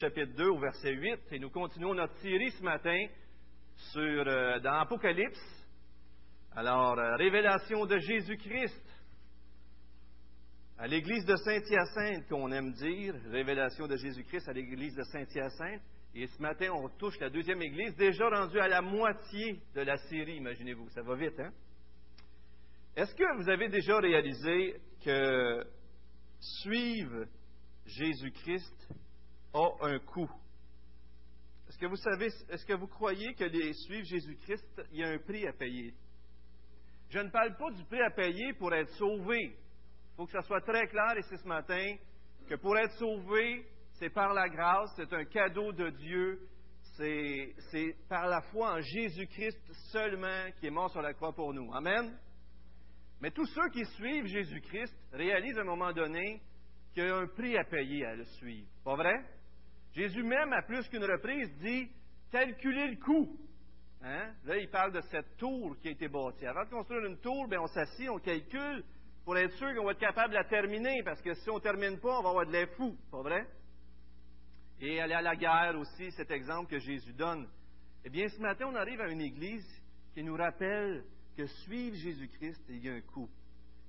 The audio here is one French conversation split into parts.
chapitre 2 au verset 8 et nous continuons notre série ce matin sur, euh, dans Apocalypse. Alors, euh, révélation de Jésus-Christ à l'église de Saint-Hyacinthe qu'on aime dire, révélation de Jésus-Christ à l'église de Saint-Hyacinthe. Et ce matin, on touche la deuxième église, déjà rendue à la moitié de la série, imaginez-vous. Ça va vite, hein? Est-ce que vous avez déjà réalisé que suivre Jésus-Christ a un coût. Est-ce que vous savez, est-ce que vous croyez que les suivre Jésus-Christ, il y a un prix à payer? Je ne parle pas du prix à payer pour être sauvé. Il faut que ça soit très clair ici ce matin que pour être sauvé, c'est par la grâce, c'est un cadeau de Dieu, c'est, par la foi en Jésus-Christ seulement qui est mort sur la croix pour nous. Amen? Mais tous ceux qui suivent Jésus-Christ réalisent à un moment donné qu'il y a un prix à payer à le suivre. Pas vrai? Jésus même, à plus qu'une reprise, dit calculez le coût. Hein? Là, il parle de cette tour qui a été bâtie. Avant de construire une tour, bien, on s'assied, on calcule pour être sûr qu'on va être capable de la terminer, parce que si on ne termine pas, on va avoir de l'air fou. Pas vrai? Et aller à la guerre aussi, cet exemple que Jésus donne. Eh bien, ce matin, on arrive à une église qui nous rappelle que suivre Jésus-Christ, il y a un coût.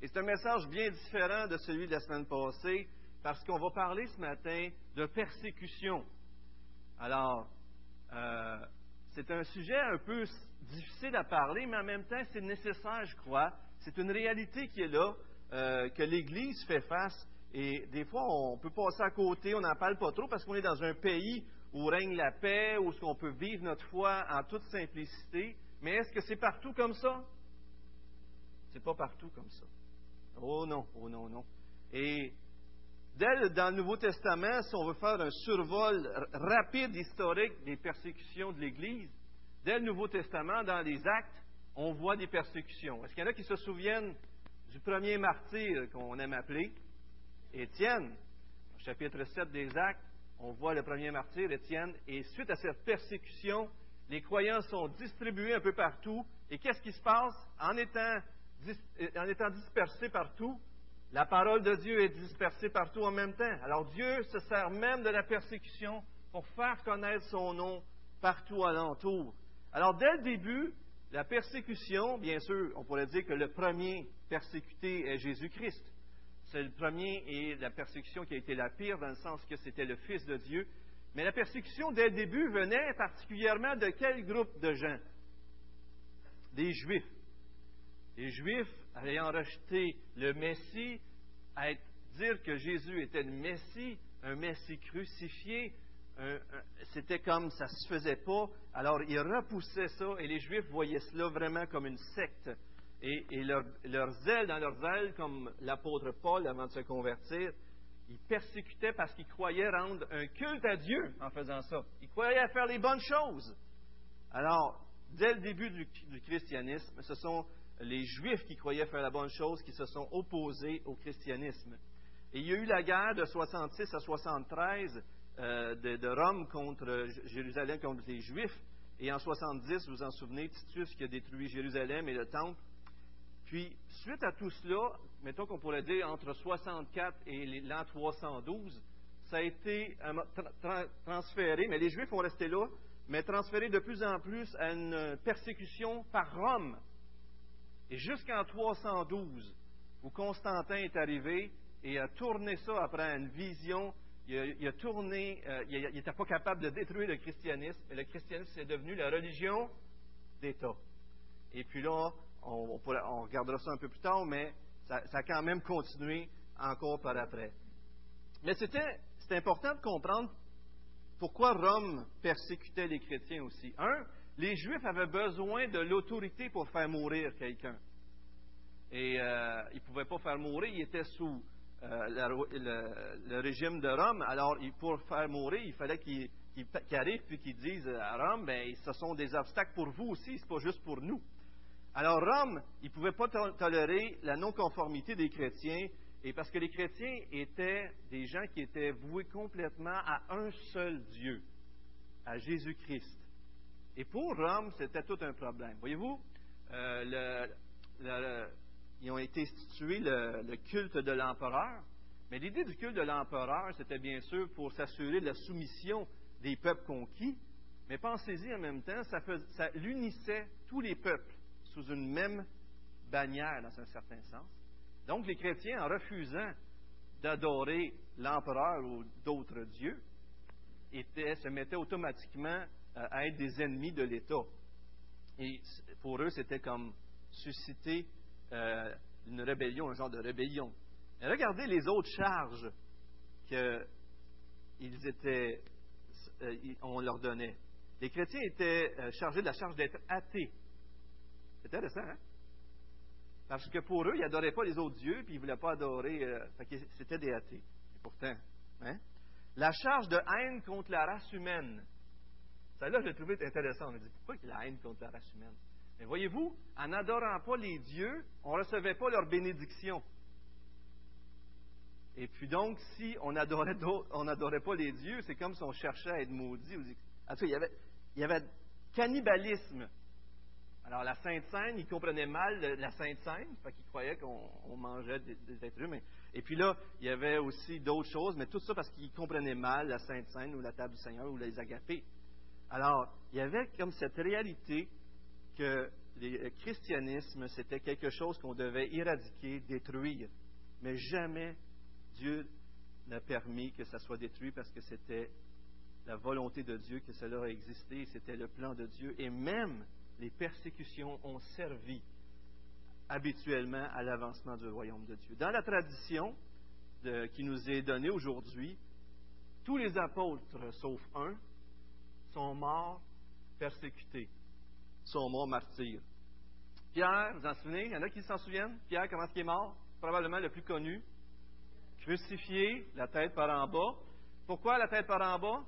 Et c'est un message bien différent de celui de la semaine passée, parce qu'on va parler ce matin de persécution. Alors, euh, c'est un sujet un peu difficile à parler, mais en même temps, c'est nécessaire, je crois. C'est une réalité qui est là, euh, que l'Église fait face. Et des fois, on peut passer à côté, on n'en parle pas trop, parce qu'on est dans un pays où règne la paix, où on peut vivre notre foi en toute simplicité. Mais est-ce que c'est partout comme ça? C'est pas partout comme ça. Oh non, oh non, non. Et dès dans le Nouveau Testament, si on veut faire un survol rapide historique des persécutions de l'Église, dès le Nouveau Testament, dans les actes, on voit des persécutions. Est-ce qu'il y en a qui se souviennent du premier martyr qu'on aime appeler? Étienne Au chapitre 7 des actes, on voit le premier martyr, Étienne, et suite à cette persécution, les croyants sont distribués un peu partout. Et qu'est-ce qui se passe? En étant en étant dispersé partout, la parole de Dieu est dispersée partout en même temps. Alors Dieu se sert même de la persécution pour faire connaître son nom partout alentour. Alors dès le début, la persécution, bien sûr, on pourrait dire que le premier persécuté est Jésus-Christ. C'est le premier et la persécution qui a été la pire dans le sens que c'était le Fils de Dieu. Mais la persécution dès le début venait particulièrement de quel groupe de gens? Des Juifs. Les Juifs, ayant rejeté le Messie, à dire que Jésus était le Messie, un Messie crucifié, c'était comme ça ne se faisait pas. Alors ils repoussaient ça et les Juifs voyaient cela vraiment comme une secte. Et, leur, zèle, dans leur zèle, comme l'apôtre Paul avant de se convertir, ils persécutaient parce qu'ils croyaient rendre un culte à Dieu en faisant ça. Ils croyaient faire les bonnes choses. Alors, dès le début du christianisme, ce sont les Juifs qui croyaient faire la bonne chose qui se sont opposés au christianisme. Et il y a eu la guerre de 66 à 73 euh, de, Rome contre Jérusalem, contre les Juifs. Et en 70, vous vous en souvenez, Titus qui a détruit Jérusalem et le temple. Puis, suite à tout cela, mettons qu'on pourrait dire entre 64 et l'an 312, ça a été euh, transféré, mais les Juifs ont resté là, mais transféré de plus en plus à une persécution par Rome. Et jusqu'en 312, où Constantin est arrivé et a tourné ça après une vision, il a, tourné, euh, il n'était pas capable de détruire le christianisme, et le christianisme est devenu la religion d'État. Et puis là, on, regardera ça un peu plus tard, mais ça, ça, a quand même continué encore par après. Mais c'était, c'est important de comprendre pourquoi Rome persécutait les chrétiens aussi. Un, les Juifs avaient besoin de l'autorité pour faire mourir quelqu'un. Et euh, ils ne pouvaient pas faire mourir, ils étaient sous euh, le, régime de Rome. Alors, pour faire mourir, il fallait qu'ils arrivent puis qu'ils disent à Rome, ben, ce sont des obstacles pour vous aussi, ce n'est pas juste pour nous. Alors, Rome, il ne pouvait pas tolérer la non-conformité des chrétiens, et parce que les chrétiens étaient des gens qui étaient voués complètement à un seul Dieu, à Jésus-Christ. Et pour Rome, c'était tout un problème. Voyez-vous, euh, ils ont été institués le, culte de l'empereur. Mais l'idée du culte de l'empereur, c'était bien sûr pour s'assurer de la soumission des peuples conquis, mais pensez-y en même temps, ça, l'unissait tous les peuples sous une même bannière, dans un certain sens. Donc, les chrétiens, en refusant d'adorer l'empereur ou d'autres dieux, se mettaient automatiquement à être des ennemis de l'État. Et pour eux, c'était comme susciter euh, une rébellion, un genre de rébellion. Et regardez les autres charges qu'ils étaient, euh, on leur donnait. Les chrétiens étaient chargés de la charge d'être athées. C'est intéressant, hein? Parce que pour eux, ils n'adoraient pas les autres dieux, puis ils ne voulaient pas adorer. Euh, c'était des athées. Et pourtant, hein? La charge de haine contre la race humaine. Ça, là, je l'ai trouvé intéressant. On a dit, pourquoi il a la haine contre la race humaine? Mais voyez-vous, en n'adorant pas les dieux, on ne recevait pas leur bénédiction. Et puis donc, si on n'adorait on pas les dieux, c'est comme si on cherchait à être maudit. Il y avait, cannibalisme alors, la Sainte Seine, ils comprenaient mal la Sainte Seine, fait qu'ils croyaient qu'on mangeait des, êtres humains. Et puis là, il y avait aussi d'autres choses, mais tout ça parce qu'ils comprenaient mal la Sainte Seine ou la table du Seigneur ou les agapés. Alors, il y avait comme cette réalité que le christianisme, c'était quelque chose qu'on devait éradiquer, détruire. Mais jamais Dieu n'a permis que ça soit détruit parce que c'était la volonté de Dieu que cela a existé, c'était le plan de Dieu. Et même les persécutions ont servi habituellement à l'avancement du royaume de Dieu. Dans la tradition qui nous est donnée aujourd'hui, tous les apôtres, sauf un, sont morts persécutés, sont morts martyrs. Pierre, vous en souvenez? Il y en a qui s'en souviennent? Pierre, comment est-ce qu'il est mort? Probablement le plus connu. Crucifié, la tête par en bas. Pourquoi la tête par en bas?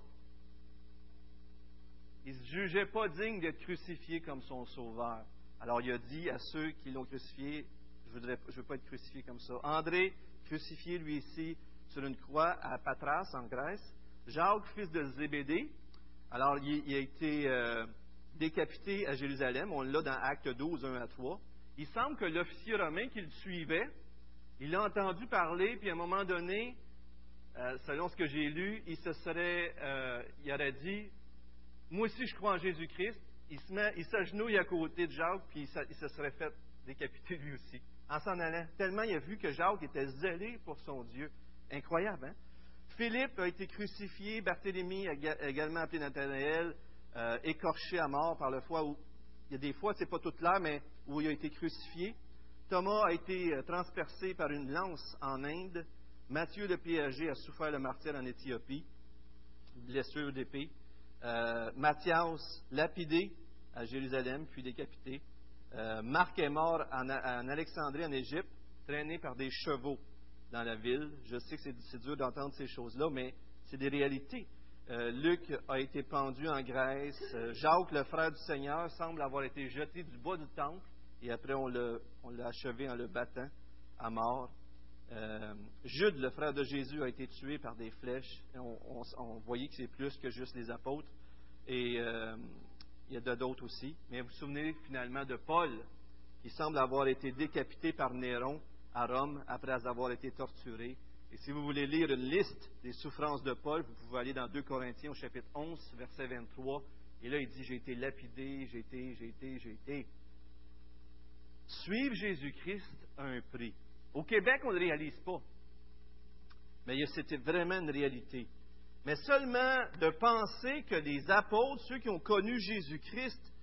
Il ne se jugeait pas digne d'être crucifié comme son sauveur. Alors il a dit à ceux qui l'ont crucifié, je ne veux pas être crucifié comme ça. André, crucifié lui ici sur une croix à Patras en Grèce. Jacques, fils de Zébédée, alors il, a été euh, décapité à Jérusalem. On l'a dans Acte 12, 1 à 3. Il semble que l'officier romain qui le suivait, il l'a entendu parler, puis à un moment donné, euh, selon ce que j'ai lu, il se serait, euh, il aurait dit, moi aussi, je crois en Jésus-Christ. Il, se met, il s'agenouille à côté de Jacques, puis il, se serait fait décapiter lui aussi, en s'en allant. Tellement il a vu que Jacques était zélé pour son Dieu. Incroyable, hein? Philippe a été crucifié, Barthélemy, également appelé Nathanaël, euh, écorché à mort par le foie. Où, il y a des fois, c'est pas tout là, mais où il a été crucifié. Thomas a été euh, transpercé par une lance en Inde. Matthieu de Piaget a souffert le martyr en Éthiopie, blessure d'épée. Euh, Matthias lapidé à Jérusalem, puis décapité. Marc est mort en, Alexandrie, en Égypte, traîné par des chevaux dans la ville. Je sais que c'est dur d'entendre ces choses-là, mais c'est des réalités. Euh, Luc a été pendu en Grèce. Jacques, le frère du Seigneur, semble avoir été jeté du bas du temple et après on l'a achevé en le battant à mort. Euh, Jude, le frère de Jésus, a été tué par des flèches. On, voyait que c'est plus que juste les apôtres. Et euh, il y a d'autres aussi. Mais vous vous souvenez finalement de Paul, qui semble avoir été décapité par Néron à Rome après avoir été torturé. Et si vous voulez lire une liste des souffrances de Paul, vous pouvez aller dans 2 Corinthiens au chapitre 11, verset 23. Et là, il dit, j'ai été lapidé, j'ai été, j'ai été, j'ai été. Suivre Jésus-Christ a un prix. Au Québec, on ne réalise pas. Mais c'était vraiment une réalité. Mais seulement de penser que les apôtres, ceux qui ont connu Jésus-Christ,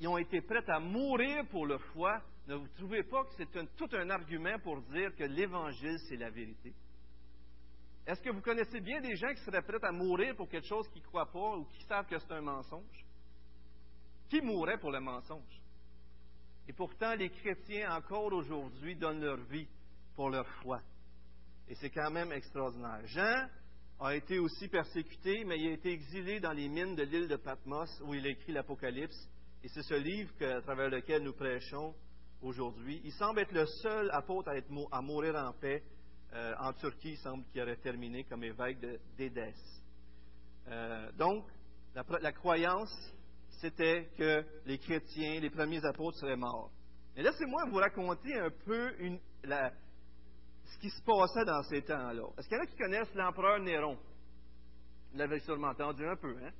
ils ont été prêts à mourir pour le foi, ne vous trouvez pas que c'est tout un argument pour dire que l'Évangile, c'est la vérité? Est-ce que vous connaissez bien des gens qui seraient prêts à mourir pour quelque chose qu'ils ne croient pas ou qui savent que c'est un mensonge? Qui mourrait pour le mensonge? Et pourtant, les chrétiens, encore aujourd'hui, donnent leur vie pour leur foi. Et c'est quand même extraordinaire. Jean a été aussi persécuté, mais il a été exilé dans les mines de l'île de Patmos où il a écrit l'Apocalypse. Et c'est ce livre à travers lequel nous prêchons aujourd'hui. Il semble être le seul apôtre à, être, à mourir en paix. Euh, en Turquie, il semble qu'il aurait terminé comme évêque d'Édesse. Euh, donc, la, croyance, c'était que les chrétiens, les premiers apôtres seraient morts. Mais laissez-moi vous raconter un peu ce qui se passait dans ces temps-là. Est-ce qu'il y en a qui connaissent l'empereur Néron? Vous l'avez sûrement entendu un peu, hein?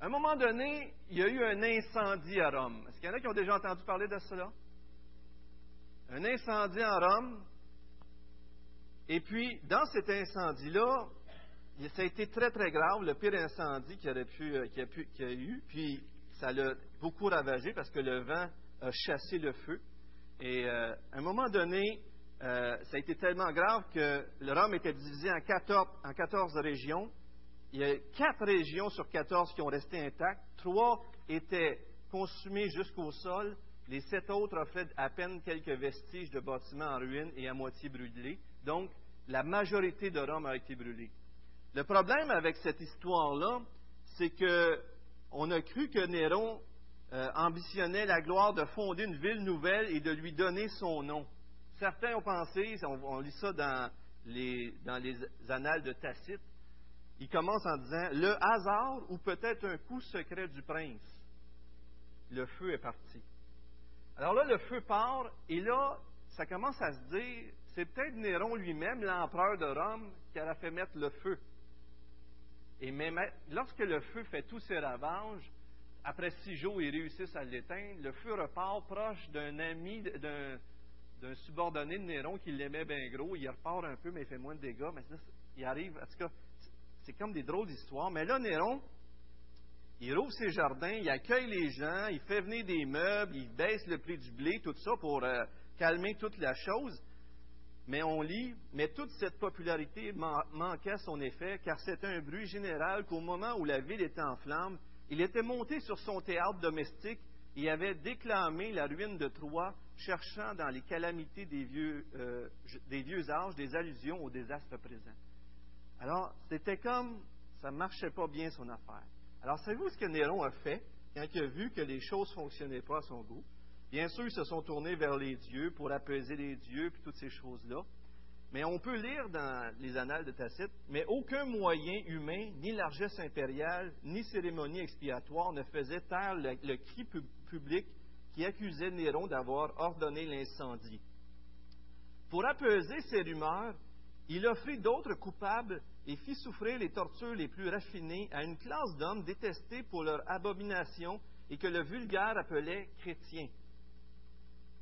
À un moment donné, il y a eu un incendie à Rome. Est-ce qu'il y en a qui ont déjà entendu parler de cela? Un incendie en Rome. Et puis, dans cet incendie-là, ça a été très, très grave, le pire incendie qu'il euh, a, pu, a eu. Puis, ça l'a beaucoup ravagé parce que le vent a chassé le feu. Et euh, à un moment donné, euh, ça a été tellement grave que le Rome était divisé en 14, en 14 régions. Il y a quatre régions sur 14 qui ont resté intactes. Trois étaient consumées jusqu'au sol. Les sept autres offraient à peine quelques vestiges de bâtiments en ruine et à moitié brûlés. Donc, la majorité de Rome a été brûlée. Le problème avec cette histoire-là, c'est que on a cru que Néron euh, ambitionnait la gloire de fonder une ville nouvelle et de lui donner son nom. Certains ont pensé, on, lit ça dans les annales de Tacite, il commence en disant le hasard ou peut-être un coup secret du prince. Le feu est parti. Alors là, le feu part, et là, ça commence à se dire, c'est peut-être Néron lui-même, l'empereur de Rome, qui a fait mettre le feu. Et même lorsque le feu fait tous ses ravages, après six jours, ils réussissent à l'éteindre, le feu repart proche d'un ami, d'un subordonné de Néron qui l'aimait bien gros. Il repart un peu, mais il fait moins de dégâts. Mais il arrive, en tout cas, c'est comme des drôles d'histoires. Mais là, Néron, il rouvre ses jardins, il accueille les gens, il fait venir des meubles, il baisse le prix du blé, tout ça pour euh, calmer toute la chose. Mais on lit, mais toute cette popularité manquait son effet, car c'était un bruit général qu'au moment où la ville était en flammes, il était monté sur son théâtre domestique et avait déclamé la ruine de Troie, cherchant dans les calamités des vieux, euh, des vieux âges des allusions au désastre présent. Alors, c'était comme ça ne marchait pas bien son affaire. Alors, savez-vous ce que Néron a fait quand il a vu que les choses ne fonctionnaient pas à son goût? Bien sûr, ils se sont tournés vers les dieux pour apaiser les dieux, puis toutes ces choses-là. Mais on peut lire dans les annales de Tacite, mais aucun moyen humain, ni largesse impériale, ni cérémonie expiatoire ne faisait taire le, cri public qui accusait Néron d'avoir ordonné l'incendie. Pour apaiser ces rumeurs, il offrit d'autres coupables et fit souffrir les tortures les plus raffinées à une classe d'hommes détestés pour leur abomination et que le vulgaire appelait chrétiens.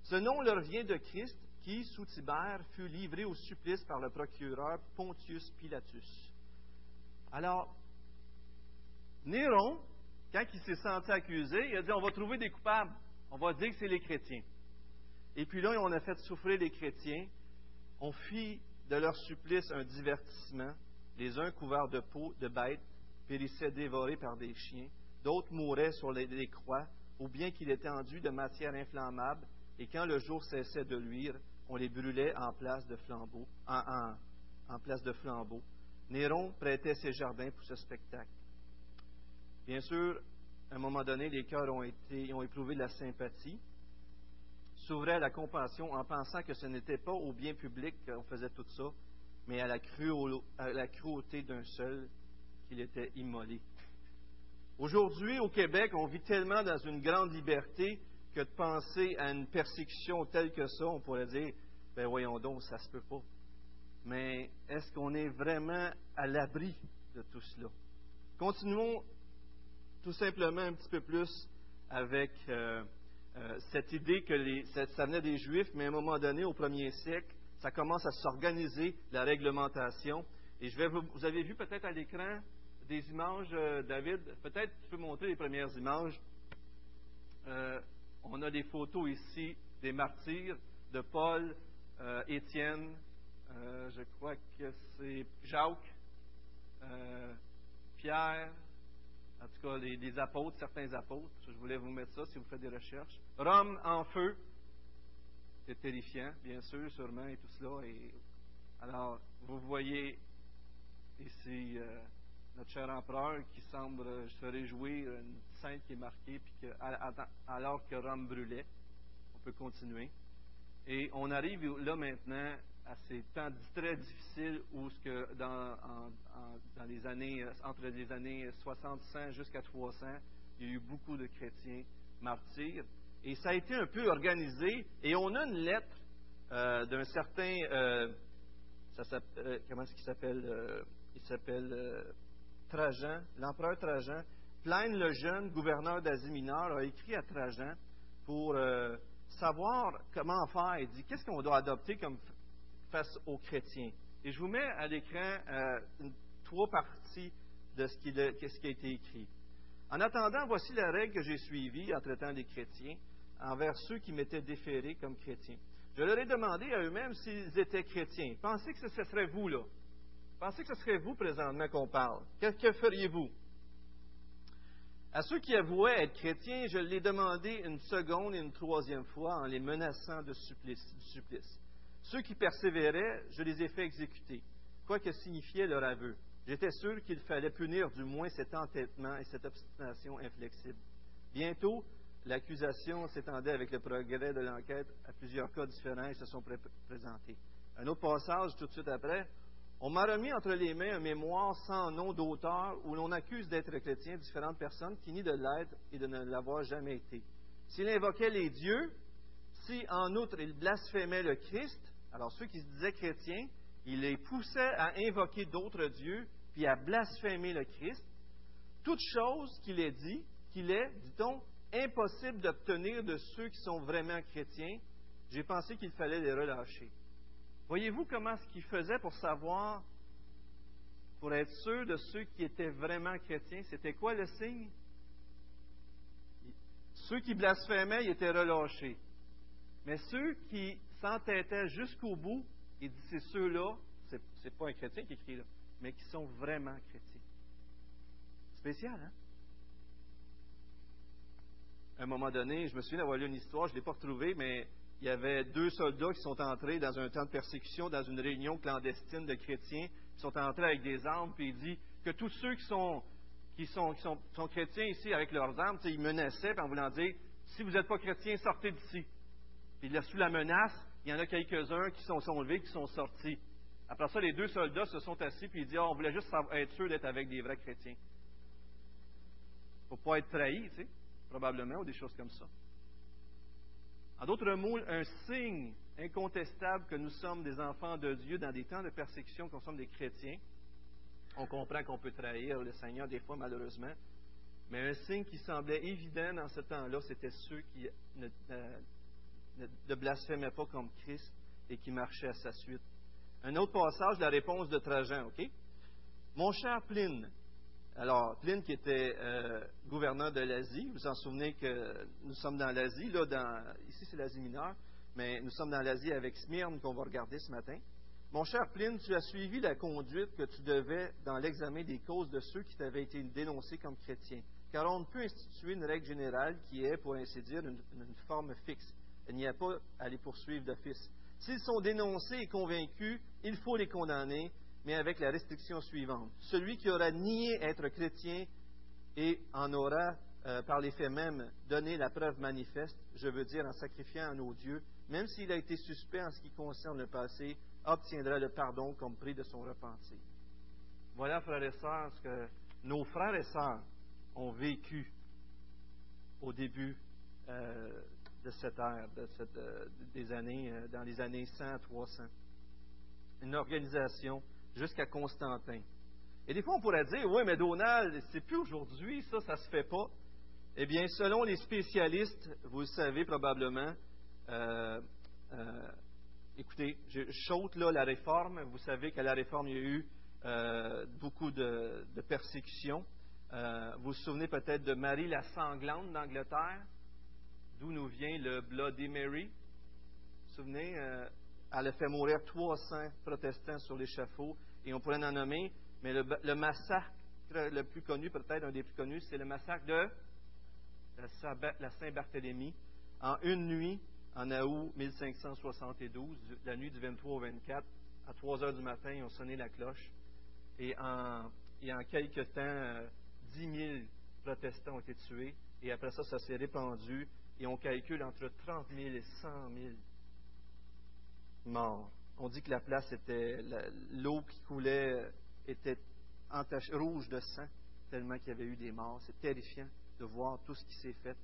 Ce nom leur vient de Christ, qui, sous Tibère, fut livré au supplice par le procureur Pontius Pilatus. Alors, Néron, quand il s'est senti accusé, il a dit on va trouver des coupables. On va dire que c'est les chrétiens. Et puis là, on a fait souffrir les chrétiens. On fit de leur supplice un divertissement. Les uns couverts de peau de bêtes périssaient dévorés par des chiens. D'autres mouraient sur les, croix, ou bien qu'il était enduit de matière inflammable et quand le jour cessait de luire, on les brûlait en place de flambeaux. En, place de flambeaux. Néron prêtait ses jardins pour ce spectacle. Bien sûr, à un moment donné, les cœurs ont, été, ont éprouvé de la sympathie, s'ouvraient à la compassion en pensant que ce n'était pas au bien public qu'on faisait tout ça, mais à la, à la cruauté d'un seul qu'il était immolé. Aujourd'hui, au Québec, on vit tellement dans une grande liberté que de penser à une persécution telle que ça, on pourrait dire, ben voyons donc, ça se peut pas. Mais est-ce qu'on est vraiment à l'abri de tout cela? Continuons tout simplement un petit peu plus avec euh, euh, cette idée que ça, venait des Juifs, mais à un moment donné, au premier siècle, ça commence à s'organiser, la réglementation. Et je vais vous, vous avez vu peut-être à l'écran des images, euh, David, peut-être tu peux montrer les premières images. On a des photos ici des martyrs de Paul, euh, Étienne, euh, je crois que c'est Jacques, euh, Pierre, en tout cas les, apôtres, certains apôtres. Je voulais vous mettre ça si vous faites des recherches. Rome en feu. C'est terrifiant, bien sûr, sûrement, et tout cela. Et, alors, vous voyez ici notre cher empereur qui semble se réjouir, une scène qui est marquée, puis que, alors que Rome brûlait, on peut continuer. Et on arrive là maintenant à ces temps très difficiles où dans, les années, entre les années 65 jusqu'à 300, il y a eu beaucoup de chrétiens martyrs. Et ça a été un peu organisé. Et on a une lettre euh, d'un certain, euh, comment est-ce qu'il s'appelle Il s'appelle Trajan, l'empereur Trajan. Plaine le jeune, gouverneur d'Asie mineure, a écrit à Trajan pour savoir comment faire. Il dit qu'est-ce qu'on doit adopter comme face aux chrétiens. Et je vous mets à l'écran trois parties de ce qui, a été écrit. En attendant, voici la règle que j'ai suivie en traitant des chrétiens envers ceux qui m'étaient déférés comme chrétiens. Je leur ai demandé à eux-mêmes s'ils étaient chrétiens. Pensez que ce serait vous, là. Pensez que ce serait vous présentement qu'on parle. Que, que feriez-vous? À ceux qui avouaient être chrétiens, je l'ai demandé une seconde et une troisième fois en les menaçant de du supplice. Ceux qui persévéraient, je les ai fait exécuter, quoi que signifiait leur aveu. J'étais sûr qu'il fallait punir du moins cet entêtement et cette obstination inflexible. Bientôt, l'accusation s'étendait avec le progrès de l'enquête à plusieurs cas différents et se sont présentés. Un autre passage, tout de suite après, on m'a remis entre les mains un mémoire sans nom d'auteur où l'on accuse d'être chrétien différentes personnes qui nient de l'être et de ne l'avoir jamais été. S'il invoquait les dieux, si en outre il blasphémait le Christ, alors ceux qui se disaient chrétiens, il les poussait à invoquer d'autres dieux, puis à blasphémer le Christ. Toute chose qu'il ait dit, qu'il est, dit-on, impossible d'obtenir de ceux qui sont vraiment chrétiens, j'ai pensé qu'il fallait les relâcher. Voyez-vous comment ce qu'il faisait pour savoir, pour être sûr de ceux qui étaient vraiment chrétiens, c'était quoi le signe? Ceux qui blasphémaient, ils étaient relâchés. Mais ceux qui s'entêtaient jusqu'au bout, il dit c'est ceux-là, c'est, pas un chrétien qui écrit là, mais qui sont vraiment chrétiens. Spécial, hein? À un moment donné, je me souviens d'avoir lu une histoire, je ne l'ai pas retrouvée, mais il y avait deux soldats qui sont entrés dans un temps de persécution, dans une réunion clandestine de chrétiens, qui sont entrés avec des armes, puis il dit que tous ceux qui sont, qui sont, qui sont chrétiens ici avec leurs armes, ils menaçaient en voulant dire si vous n'êtes pas chrétien, sortez d'ici. Puis là, sous la menace, il y en a quelques-uns qui sont, sont levés, qui sont sortis. Après ça, les deux soldats se sont assis, puis ils disent, oh, on voulait juste être sûr d'être avec des vrais chrétiens. Pour ne pas être trahi, tu sais, probablement, ou des choses comme ça. En d'autres mots, un signe incontestable que nous sommes des enfants de Dieu dans des temps de persécution, qu'on sommes des chrétiens. On comprend qu'on peut trahir le Seigneur des fois, malheureusement. Mais un signe qui semblait évident dans ce temps-là, c'était ceux qui ne, blasphémait pas comme Christ et qui marchait à sa suite. Un autre passage, la réponse de Trajan, OK? Mon cher Pline, alors, Pline qui était euh, gouverneur de l'Asie, vous vous en souvenez que nous sommes dans l'Asie, là, dans, ici c'est l'Asie mineure, mais nous sommes dans l'Asie avec Smyrne qu'on va regarder ce matin. Mon cher Pline, tu as suivi la conduite que tu devais dans l'examen des causes de ceux qui t'avaient été dénoncés comme chrétiens, car on ne peut instituer une règle générale qui est, pour ainsi dire, une forme fixe. Il n'y a pas à les poursuivre d'office. S'ils sont dénoncés et convaincus, il faut les condamner, mais avec la restriction suivante. Celui qui aura nié être chrétien et en aura, euh, par les faits même, donné la preuve manifeste, je veux dire en sacrifiant à nos dieux, même s'il a été suspect en ce qui concerne le passé, obtiendra le pardon comme prix de son repentir. Voilà, frères et sœurs, ce que nos frères et sœurs ont vécu au début euh, de cette ère, de cette, euh, des années, euh, dans les années 100 300. Une organisation jusqu'à Constantin. Et des fois, on pourrait dire, oui, mais Donald, c'est plus aujourd'hui, ça, ça se fait pas. Eh bien, selon les spécialistes, vous le savez probablement, euh, écoutez, je saute là la réforme. Vous savez qu'à la réforme, il y a eu beaucoup de, de persécutions. vous vous souvenez peut-être de Marie la sanglante d'Angleterre? D'où nous vient le Bloody Mary? Vous vous souvenez, euh, elle a fait mourir 300 protestants sur l'échafaud, et on pourrait en nommer, mais le, massacre le plus connu, peut-être un des plus connus, c'est le massacre de la Saint-Barthélemy. En une nuit, en août 1572, la nuit du 23 au 24, à 3 heures du matin, ils ont sonné la cloche. Et en, et en quelques temps, 10 euh, 000 protestants ont été tués. Et après ça, ça s'est répandu et on calcule entre 30 000 et 100 000 morts. On dit que la place était, l'eau qui coulait était entachée, rouge de sang, tellement qu'il y avait eu des morts. C'est terrifiant de voir tout ce qui s'est fait.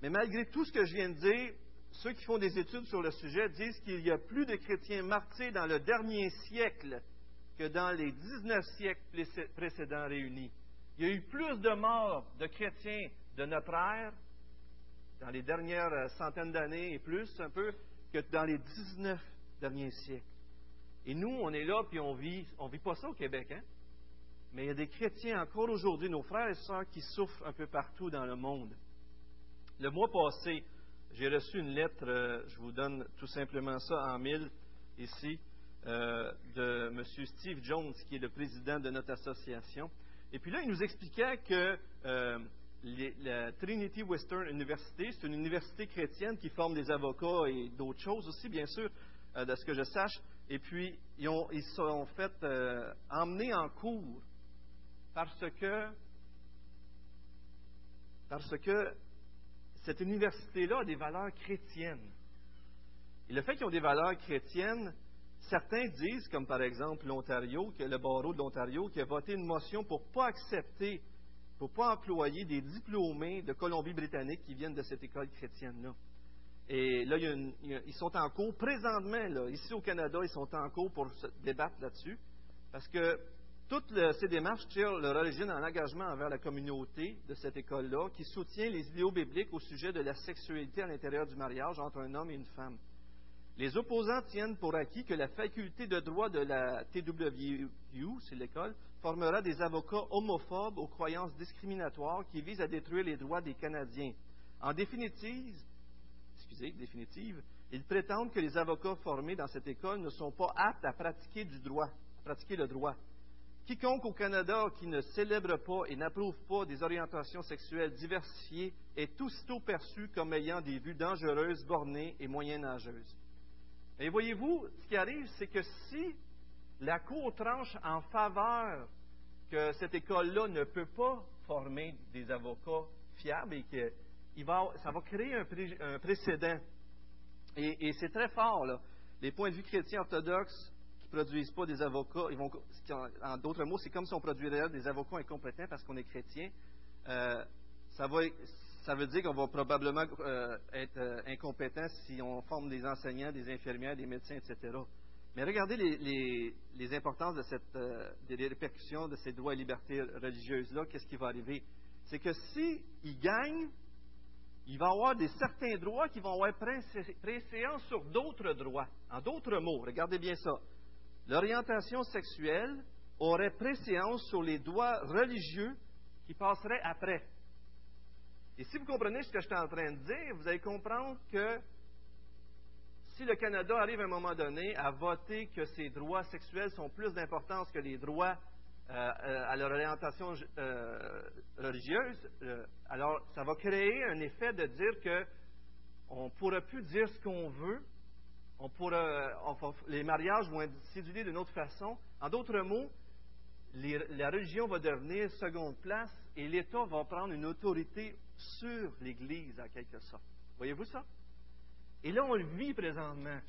Mais malgré tout ce que je viens de dire, ceux qui font des études sur le sujet disent qu'il y a plus de chrétiens martyrs dans le dernier siècle que dans les 19 siècles précédents réunis. Il y a eu plus de morts de chrétiens de notre ère dans les dernières centaines d'années et plus, un peu, que dans les 19 derniers siècles. Et nous, on est là, puis on vit, on vit pas ça au Québec, hein? Mais il y a des chrétiens encore aujourd'hui, nos frères et sœurs, qui souffrent un peu partout dans le monde. Le mois passé, j'ai reçu une lettre, euh, je vous donne tout simplement ça en mille ici, euh, de M. Steve Jones, qui est le président de notre association. Et puis là, il nous expliquait que euh, la Trinity Western University, c'est une université chrétienne qui forme des avocats et d'autres choses aussi, bien sûr, de ce que je sache. Et puis, ils, ont, sont fait emmenés en cours parce que, parce que cette université-là a des valeurs chrétiennes. Et le fait qu'ils ont des valeurs chrétiennes, certains disent, comme par exemple l'Ontario, que le barreau de l'Ontario, qui a voté une motion pour ne pas accepter, ne pas employer des diplômés de Colombie-Britannique qui viennent de cette école chrétienne-là. Et là, ils sont en cours présentement, là, ici au Canada, ils sont en cours pour se débattre là-dessus, parce que toutes ces démarches tirent leur origine en engagement envers la communauté de cette école-là, qui soutient les idéaux bibliques au sujet de la sexualité à l'intérieur du mariage entre un homme et une femme. Les opposants tiennent pour acquis que la faculté de droit de la TWU, c'est l'école, formera des avocats homophobes aux croyances discriminatoires qui visent à détruire les droits des Canadiens. En définitive, excusez, définitive, ils prétendent que les avocats formés dans cette école ne sont pas aptes à pratiquer du droit, le droit. Quiconque au Canada qui ne célèbre pas et n'approuve pas des orientations sexuelles diversifiées est aussitôt perçu comme ayant des vues dangereuses, bornées et moyenâgeuses. Et voyez-vous, ce qui arrive, c'est que si la Cour tranche en faveur que cette école-là ne peut pas former des avocats fiables et que ça va créer un, précédent. Et, c'est très fort, là. Les points de vue chrétiens orthodoxes produisent pas des avocats, ils vont, en d'autres mots, c'est comme si on produirait des avocats incompétents parce qu'on est chrétien. Euh, ça, va, ça veut dire qu'on va probablement euh, être euh, incompétent si on forme des enseignants, des infirmières, des médecins, etc. Mais regardez les, les, importances de cette, des répercussions de ces droits et libertés religieuses-là. Qu'est-ce qui va arriver? C'est que s'ils gagnent, il va y avoir des certains droits qui vont avoir préséance sur d'autres droits. En d'autres mots, regardez bien ça l'orientation sexuelle aurait préséance sur les droits religieux qui passeraient après. Et si vous comprenez ce que je suis en train de dire, vous allez comprendre que si le Canada arrive à un moment donné à voter que ses droits sexuels sont plus d'importance que les droits euh, euh, à leur orientation euh, religieuse, alors ça va créer un effet de dire que on ne pourra plus dire ce qu'on veut les mariages vont être cédulés d'une autre façon. En d'autres mots, la religion va devenir seconde place et l'État va prendre une autorité sur l'Église, en quelque sorte. Voyez-vous ça? Et là, on le vit présentement.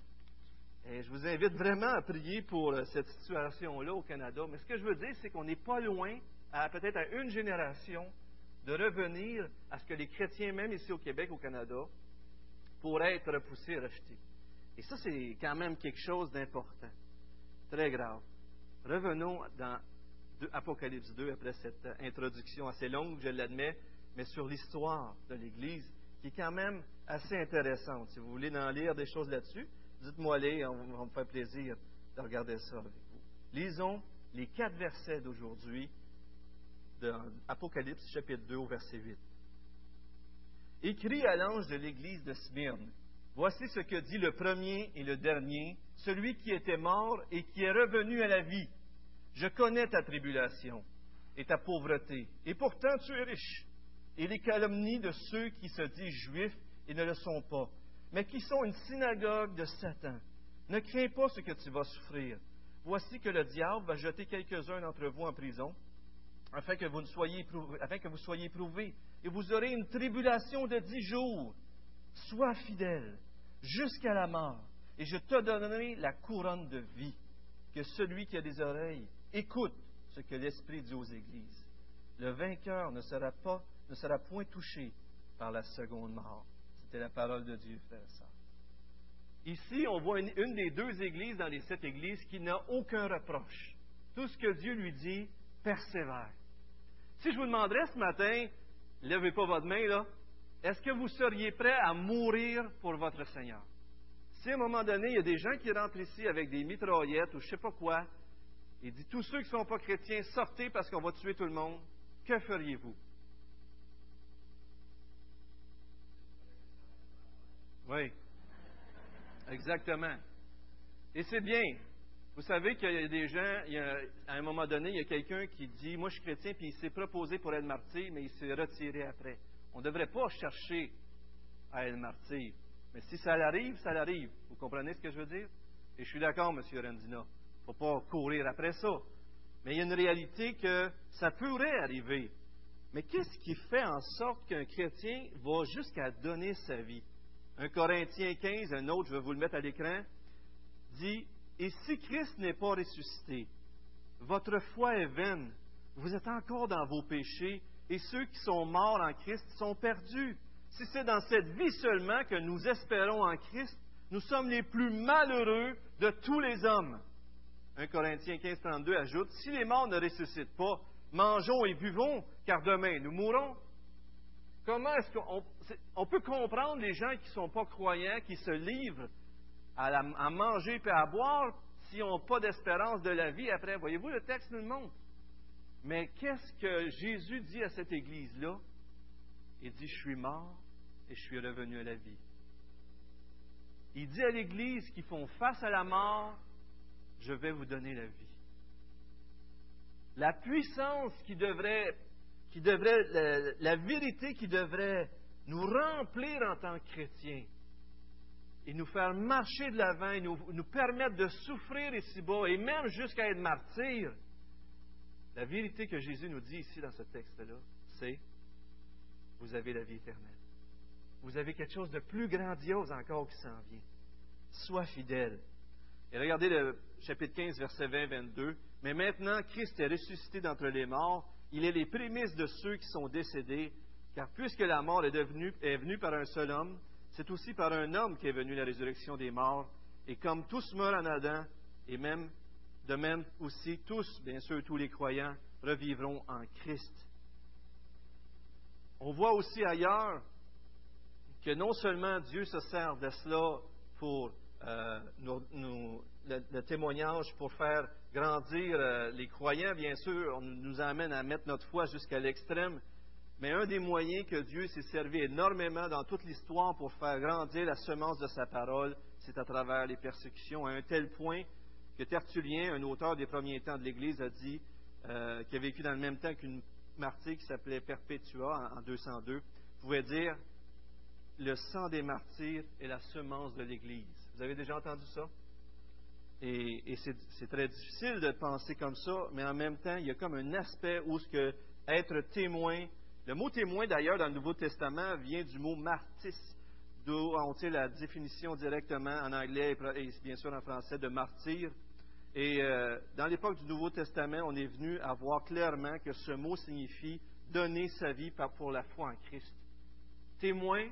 Et je vous invite vraiment à prier pour euh, cette situation-là au Canada. Mais ce que je veux dire, c'est qu'on n'est pas loin, peut-être à une génération, de revenir à ce que les chrétiens, même ici au Québec, au Canada, pourraient être repoussés et rejetés. Et ça, c'est quand même quelque chose d'important, très grave. Revenons dans Apocalypse 2 après cette introduction assez longue, je l'admets, mais sur l'histoire de l'Église, qui est quand même assez intéressante. Si vous voulez en lire des choses là-dessus, dites-moi les, on va me faire plaisir de regarder ça avec vous. Lisons les quatre versets d'aujourd'hui d'Apocalypse chapitre 2 au verset 8. Écrit à l'ange de l'Église de Smyrne Voici ce que dit le premier et le dernier, celui qui était mort et qui est revenu à la vie. Je connais ta tribulation et ta pauvreté, et pourtant tu es riche, et les calomnies de ceux qui se disent juifs et ne le sont pas, mais qui sont une synagogue de Satan. Ne crains pas ce que tu vas souffrir. Voici que le diable va jeter quelques-uns d'entre vous en prison, afin que vous, soyez afin que vous soyez éprouvés, et vous aurez une tribulation de dix jours. Sois fidèle jusqu'à la mort, et je te donnerai la couronne de vie. Que celui qui a des oreilles écoute ce que l'Esprit dit aux églises. Le vainqueur ne sera pas, ne sera point touché par la seconde mort. C'est la parole de Dieu, frère sœur. Ici, on voit une, des deux églises dans les sept églises qui n'a aucun reproche. Tout ce que Dieu lui dit, persévère. Si je vous demanderais ce matin, levez pas votre main là, est-ce que vous seriez prêt à mourir pour votre Seigneur? Si à un moment donné, il y a des gens qui rentrent ici avec des mitraillettes ou je sais pas quoi, il dit tous ceux qui ne sont pas chrétiens, sortez parce qu'on va tuer tout le monde, que feriez-vous? Oui. Exactement. Et c'est bien. Vous savez qu'il y a des gens, à un moment donné, il y a quelqu'un qui dit Moi, je suis chrétien, puis il s'est proposé pour être martyr, mais il s'est retiré après. On ne devrait pas chercher à être martyr. Mais si ça l'arrive, ça l'arrive. Vous comprenez ce que je veux dire? Et je suis d'accord, M. Randina. Il ne faut pas courir après ça. Mais il y a une réalité que ça pourrait arriver. Mais qu'est-ce qui fait en sorte qu'un chrétien va jusqu'à donner sa vie? Un Corinthien 15, un autre, je vais vous le mettre à l'écran, dit Et si Christ n'est pas ressuscité, votre foi est vaine, vous êtes encore dans vos péchés, et ceux qui sont morts en Christ sont perdus. Si c'est dans cette vie seulement que nous espérons en Christ, nous sommes les plus malheureux de tous les hommes. 1 Corinthiens 15, 32 ajoute Si les morts ne ressuscitent pas, mangeons et buvons, car demain nous mourrons. Comment est-ce qu'on peut comprendre les gens qui ne sont pas croyants, qui se livrent à, à manger et à boire s'ils n'ont pas d'espérance de la vie après? Voyez-vous, le texte nous le montre. Mais qu'est-ce que Jésus dit à cette église-là? Il dit, je suis mort et je suis revenu à la vie. Il dit à l'église qui font face à la mort, je vais vous donner la vie. La puissance qui devrait, qui devrait la, vérité qui devrait nous remplir en tant que chrétiens et nous faire marcher de l'avant et nous, nous permettre de souffrir ici-bas et même jusqu'à être martyrs. La vérité que Jésus nous dit ici dans ce texte-là, c'est vous avez la vie éternelle. Vous avez quelque chose de plus grandiose encore qui s'en vient. Sois fidèle. Et regardez le chapitre 15, verset 20-22. Mais maintenant, Christ est ressuscité d'entre les morts. Il est les prémices de ceux qui sont décédés. Car puisque la mort est, venue par un seul homme, c'est aussi par un homme qu'est venue la résurrection des morts. Et comme tous meurent en Adam, et même de même aussi tous, bien sûr tous les croyants, revivront en Christ. On voit aussi ailleurs que non seulement Dieu se sert de cela pour euh, le, témoignage, pour faire grandir euh, les croyants, bien sûr, on nous amène à mettre notre foi jusqu'à l'extrême, mais un des moyens que Dieu s'est servi énormément dans toute l'histoire pour faire grandir la semence de sa parole, c'est à travers les persécutions, à un tel point que Tertullien, un auteur des premiers temps de l'Église, a dit, euh, qui a vécu dans le même temps qu'une martyre qui s'appelait Perpetua en, en 202, pouvait dire le sang des martyrs est la semence de l'Église. Vous avez déjà entendu ça? Et, c'est, très difficile de penser comme ça, mais en même temps, il y a comme un aspect où ce que être témoin, le mot témoin d'ailleurs dans le Nouveau Testament vient du mot martis, d'où on tire la définition directement en anglais et bien sûr en français de martyr. Et euh, dans l'époque du Nouveau Testament, on est venu à voir clairement que ce mot signifie donner sa vie pour la foi en Christ. Témoin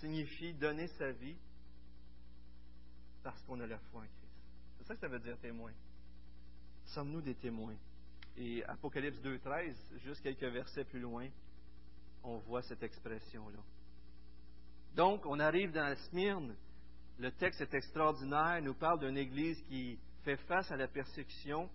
signifie donner sa vie parce qu'on a la foi en Christ. C'est ça que ça veut dire témoin. Sommes-nous des témoins? Et Apocalypse 2.13, juste quelques versets plus loin, on voit cette expression-là. Donc, on arrive dans Smyrne. Le texte est extraordinaire. Il nous parle d'une église qui fait face à la persécution.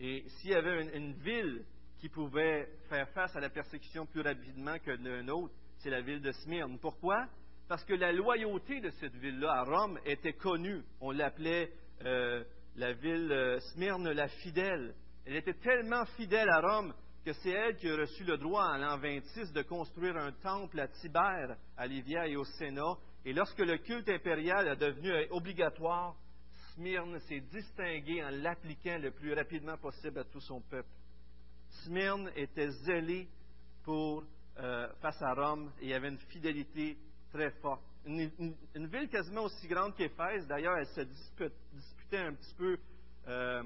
Et s'il y avait une, ville qui pouvait faire face à la persécution plus rapidement que l'un autre, c'est la ville de Smyrne. Pourquoi? Parce que la loyauté de cette ville-là à Rome était connue. On l'appelait euh, la ville euh, Smyrne la fidèle. Elle était tellement fidèle à Rome que c'est elle qui a reçu le droit en l'an 26 de construire un temple à Tibère, à Livia et au Sénat. Et lorsque le culte impérial est devenu euh, obligatoire, Smyrne s'est distingué en l'appliquant le plus rapidement possible à tout son peuple. Smyrne était zélé pour euh, face à Rome et avait une fidélité très forte. Une, ville quasiment aussi grande qu'Éphèse, d'ailleurs, elle se disputait un petit peu euh,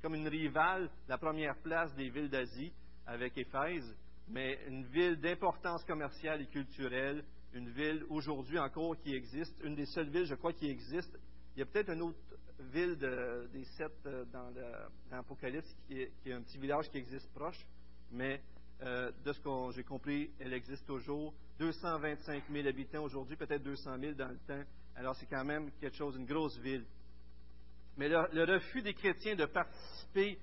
comme une rivale la première place des villes d'Asie avec Éphèse, mais une ville d'importance commerciale et culturelle une ville aujourd'hui encore qui existe, une des seules villes, je crois, qui existe. Il y a peut-être une autre ville des sept euh, dans l'Apocalypse qui, est, un petit village qui existe proche, mais euh, de ce que j'ai compris, elle existe toujours. 225 000 habitants aujourd'hui, peut-être 200 000 dans le temps. Alors c'est quand même quelque chose, une grosse ville. Mais le, refus des chrétiens de participer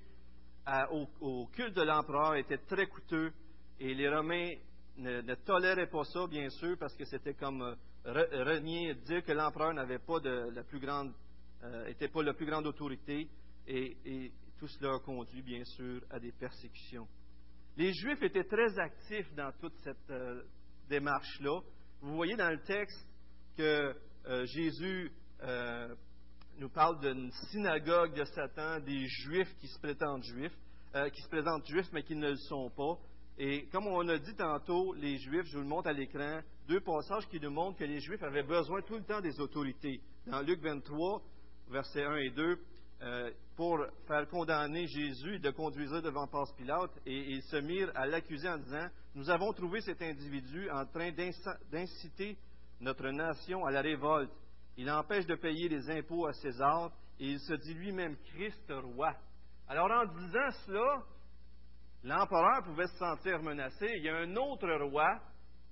au, culte de l'empereur était très coûteux et les Romains ne, toléraient pas ça, bien sûr, parce que c'était comme euh, renier, dire que l'empereur n'avait pas de la plus grande, euh, pas la plus grande autorité et, tout cela a conduit, bien sûr, à des persécutions. Les Juifs étaient très actifs dans toute cette euh, démarche-là. Vous voyez dans le texte que Jésus nous parle d'une synagogue de Satan, des Juifs qui se prétendent Juifs, euh, qui se présentent Juifs mais qui ne le sont pas. Et comme on a dit tantôt, les Juifs, je vous le montre à l'écran, deux passages qui nous montrent que les Juifs avaient besoin tout le temps des autorités. Dans Luc 23, versets 1 et 2, euh, pour faire condamner Jésus, le conduisaient devant Ponce Pilate et ils se mirent à l'accuser en disant Nous avons trouvé cet individu en train d'inciter notre nation à la révolte il empêche de payer les impôts à César et il se dit lui-même Christ roi. Alors en disant cela, l'empereur pouvait se sentir menacé. Il y a un autre roi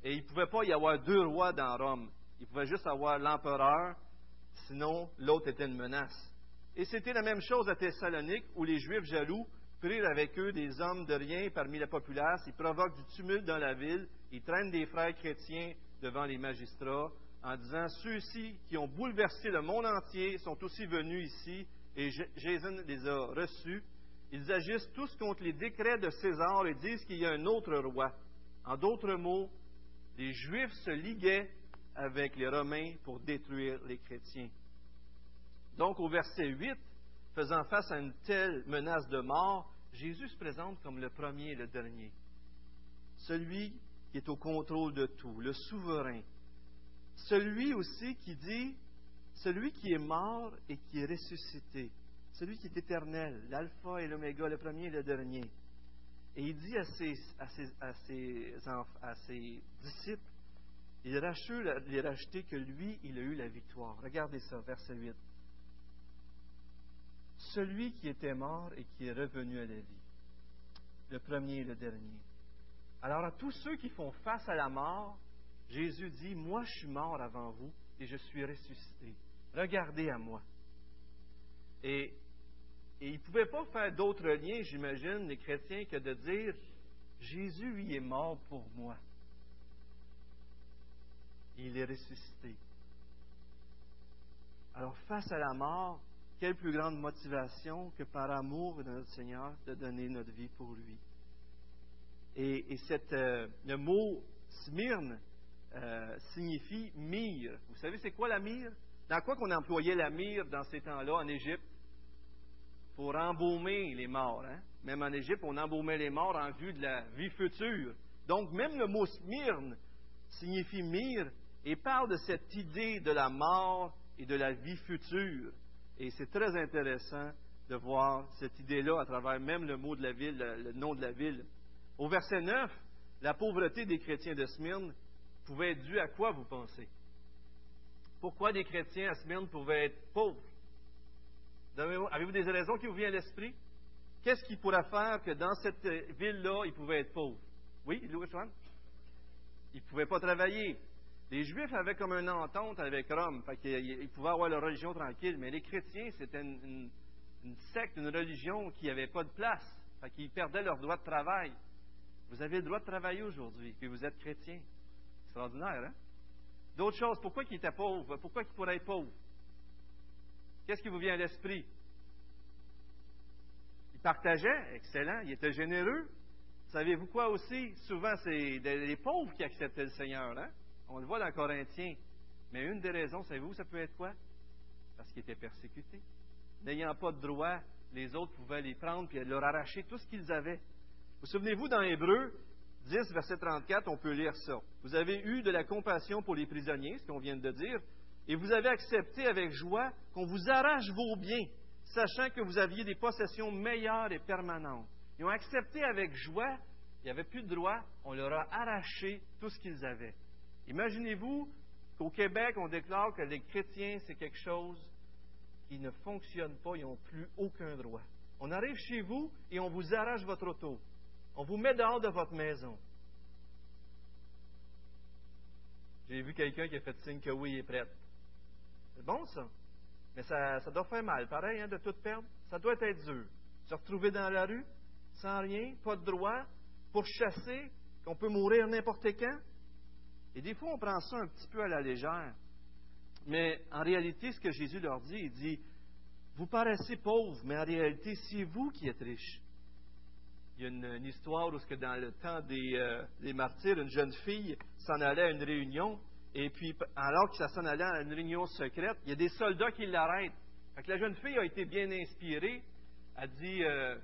et il ne pouvait pas y avoir deux rois dans Rome. Il pouvait juste avoir l'empereur, sinon l'autre était une menace. Et c'était la même chose à Thessalonique où les Juifs jaloux prirent avec eux des hommes de rien parmi la populace, ils provoquent du tumulte dans la ville, ils traînent des frères chrétiens devant les magistrats, en disant Ceux-ci qui ont bouleversé le monde entier sont aussi venus ici et Jésus les a reçus. Ils agissent tous contre les décrets de César et disent qu'il y a un autre roi. En d'autres mots, les Juifs se liguaient avec les Romains pour détruire les chrétiens. Donc au verset 8, faisant face à une telle menace de mort, Jésus se présente comme le premier et le dernier. Celui qui est au contrôle de tout, le souverain, celui aussi qui dit, celui qui est mort et qui est ressuscité, celui qui est éternel, l'alpha et l'oméga, le premier et le dernier. Et il dit à ses, à ses, disciples, il rachète les que lui, il a eu la victoire. Regardez ça, verset 8. Celui qui était mort et qui est revenu à la vie, le premier et le dernier. Alors à tous ceux qui font face à la mort, Jésus dit, moi je suis mort avant vous et je suis ressuscité. Regardez à moi. Et, et ne pouvaient pas faire d'autres liens, j'imagine, les chrétiens, que de dire, Jésus, lui, est mort pour moi. Il est ressuscité. Alors, face à la mort, quelle plus grande motivation que par amour de notre Seigneur de donner notre vie pour lui. Et, euh, le mot Smyrne euh, signifie mire. Vous savez, c'est quoi la mire? Dans quoi qu'on employait la mire dans ces temps-là en Égypte? Pour embaumer les morts. Hein? Même en Égypte, on embaumait les morts en vue de la vie future. Donc, même le mot smyrne signifie mire et parle de cette idée de la mort et de la vie future. Et c'est très intéressant de voir cette idée-là à travers même le mot de la ville, le nom de la ville. Au verset 9, la pauvreté des chrétiens de Smyrne pouvait être dû à quoi, vous pensez? Pourquoi des chrétiens à Smyrne pouvaient être pauvres? Avez-vous des raisons qui vous viennent à l'esprit? Qu'est-ce qui pourrait faire que dans cette ville-là, ils pouvaient être pauvres? Oui, Louis-Antoine? Ils ne pouvaient pas travailler. Les Juifs avaient comme une entente avec Rome, fait qu'ils pouvaient avoir leur religion tranquille, mais les chrétiens, c'était une, secte, une religion qui n'avait pas de place, fait qu'ils perdaient leur droit de travail. Vous avez le droit de travailler aujourd'hui, puis vous êtes chrétien. Extraordinaire, hein? D'autres choses, pourquoi il était pauvre? Pourquoi il pourrait être pauvre? Qu'est-ce qui vous vient à l'esprit? Il partageait, excellent, il était généreux. Savez-vous quoi aussi? Souvent, c'est les pauvres qui acceptaient le Seigneur, hein? On le voit dans Corinthiens. Mais une des raisons, savez-vous, ça peut être quoi? Parce qu'ils étaient persécutés. N'ayant pas de droit, les autres pouvaient les prendre et leur arracher tout ce qu'ils avaient. Vous souvenez-vous dans Hébreu, 10, verset 34, on peut lire ça. Vous avez eu de la compassion pour les prisonniers, ce qu'on vient de dire, et vous avez accepté avec joie qu'on vous arrache vos biens, sachant que vous aviez des possessions meilleures et permanentes. Ils ont accepté avec joie, il n'y avait plus de droit, on leur a arraché tout ce qu'ils avaient. Imaginez-vous qu'au Québec, on déclare que les chrétiens, c'est quelque chose qui ne fonctionne pas, ils n'ont plus aucun droit. On arrive chez vous et on vous arrache votre auto. On vous met dehors de votre maison. J'ai vu quelqu'un qui a fait signe que oui, il est prêt. C'est bon, ça. Mais ça, doit faire mal, pareil, hein, de tout perdre. Ça doit être dur. Se retrouver dans la rue, sans rien, pas de droit, pour chasser, qu'on peut mourir n'importe quand. Et des fois, on prend ça un petit peu à la légère. Mais en réalité, ce que Jésus leur dit, il dit, vous paraissez pauvres, mais en réalité, c'est vous qui êtes riches. Il y a une, histoire où, dans le temps euh, des, martyrs, une jeune fille s'en allait à une réunion, et puis, alors que s'en allait à une réunion secrète, il y a des soldats qui l'arrêtent. la jeune fille a été bien inspirée. Elle dit, euh,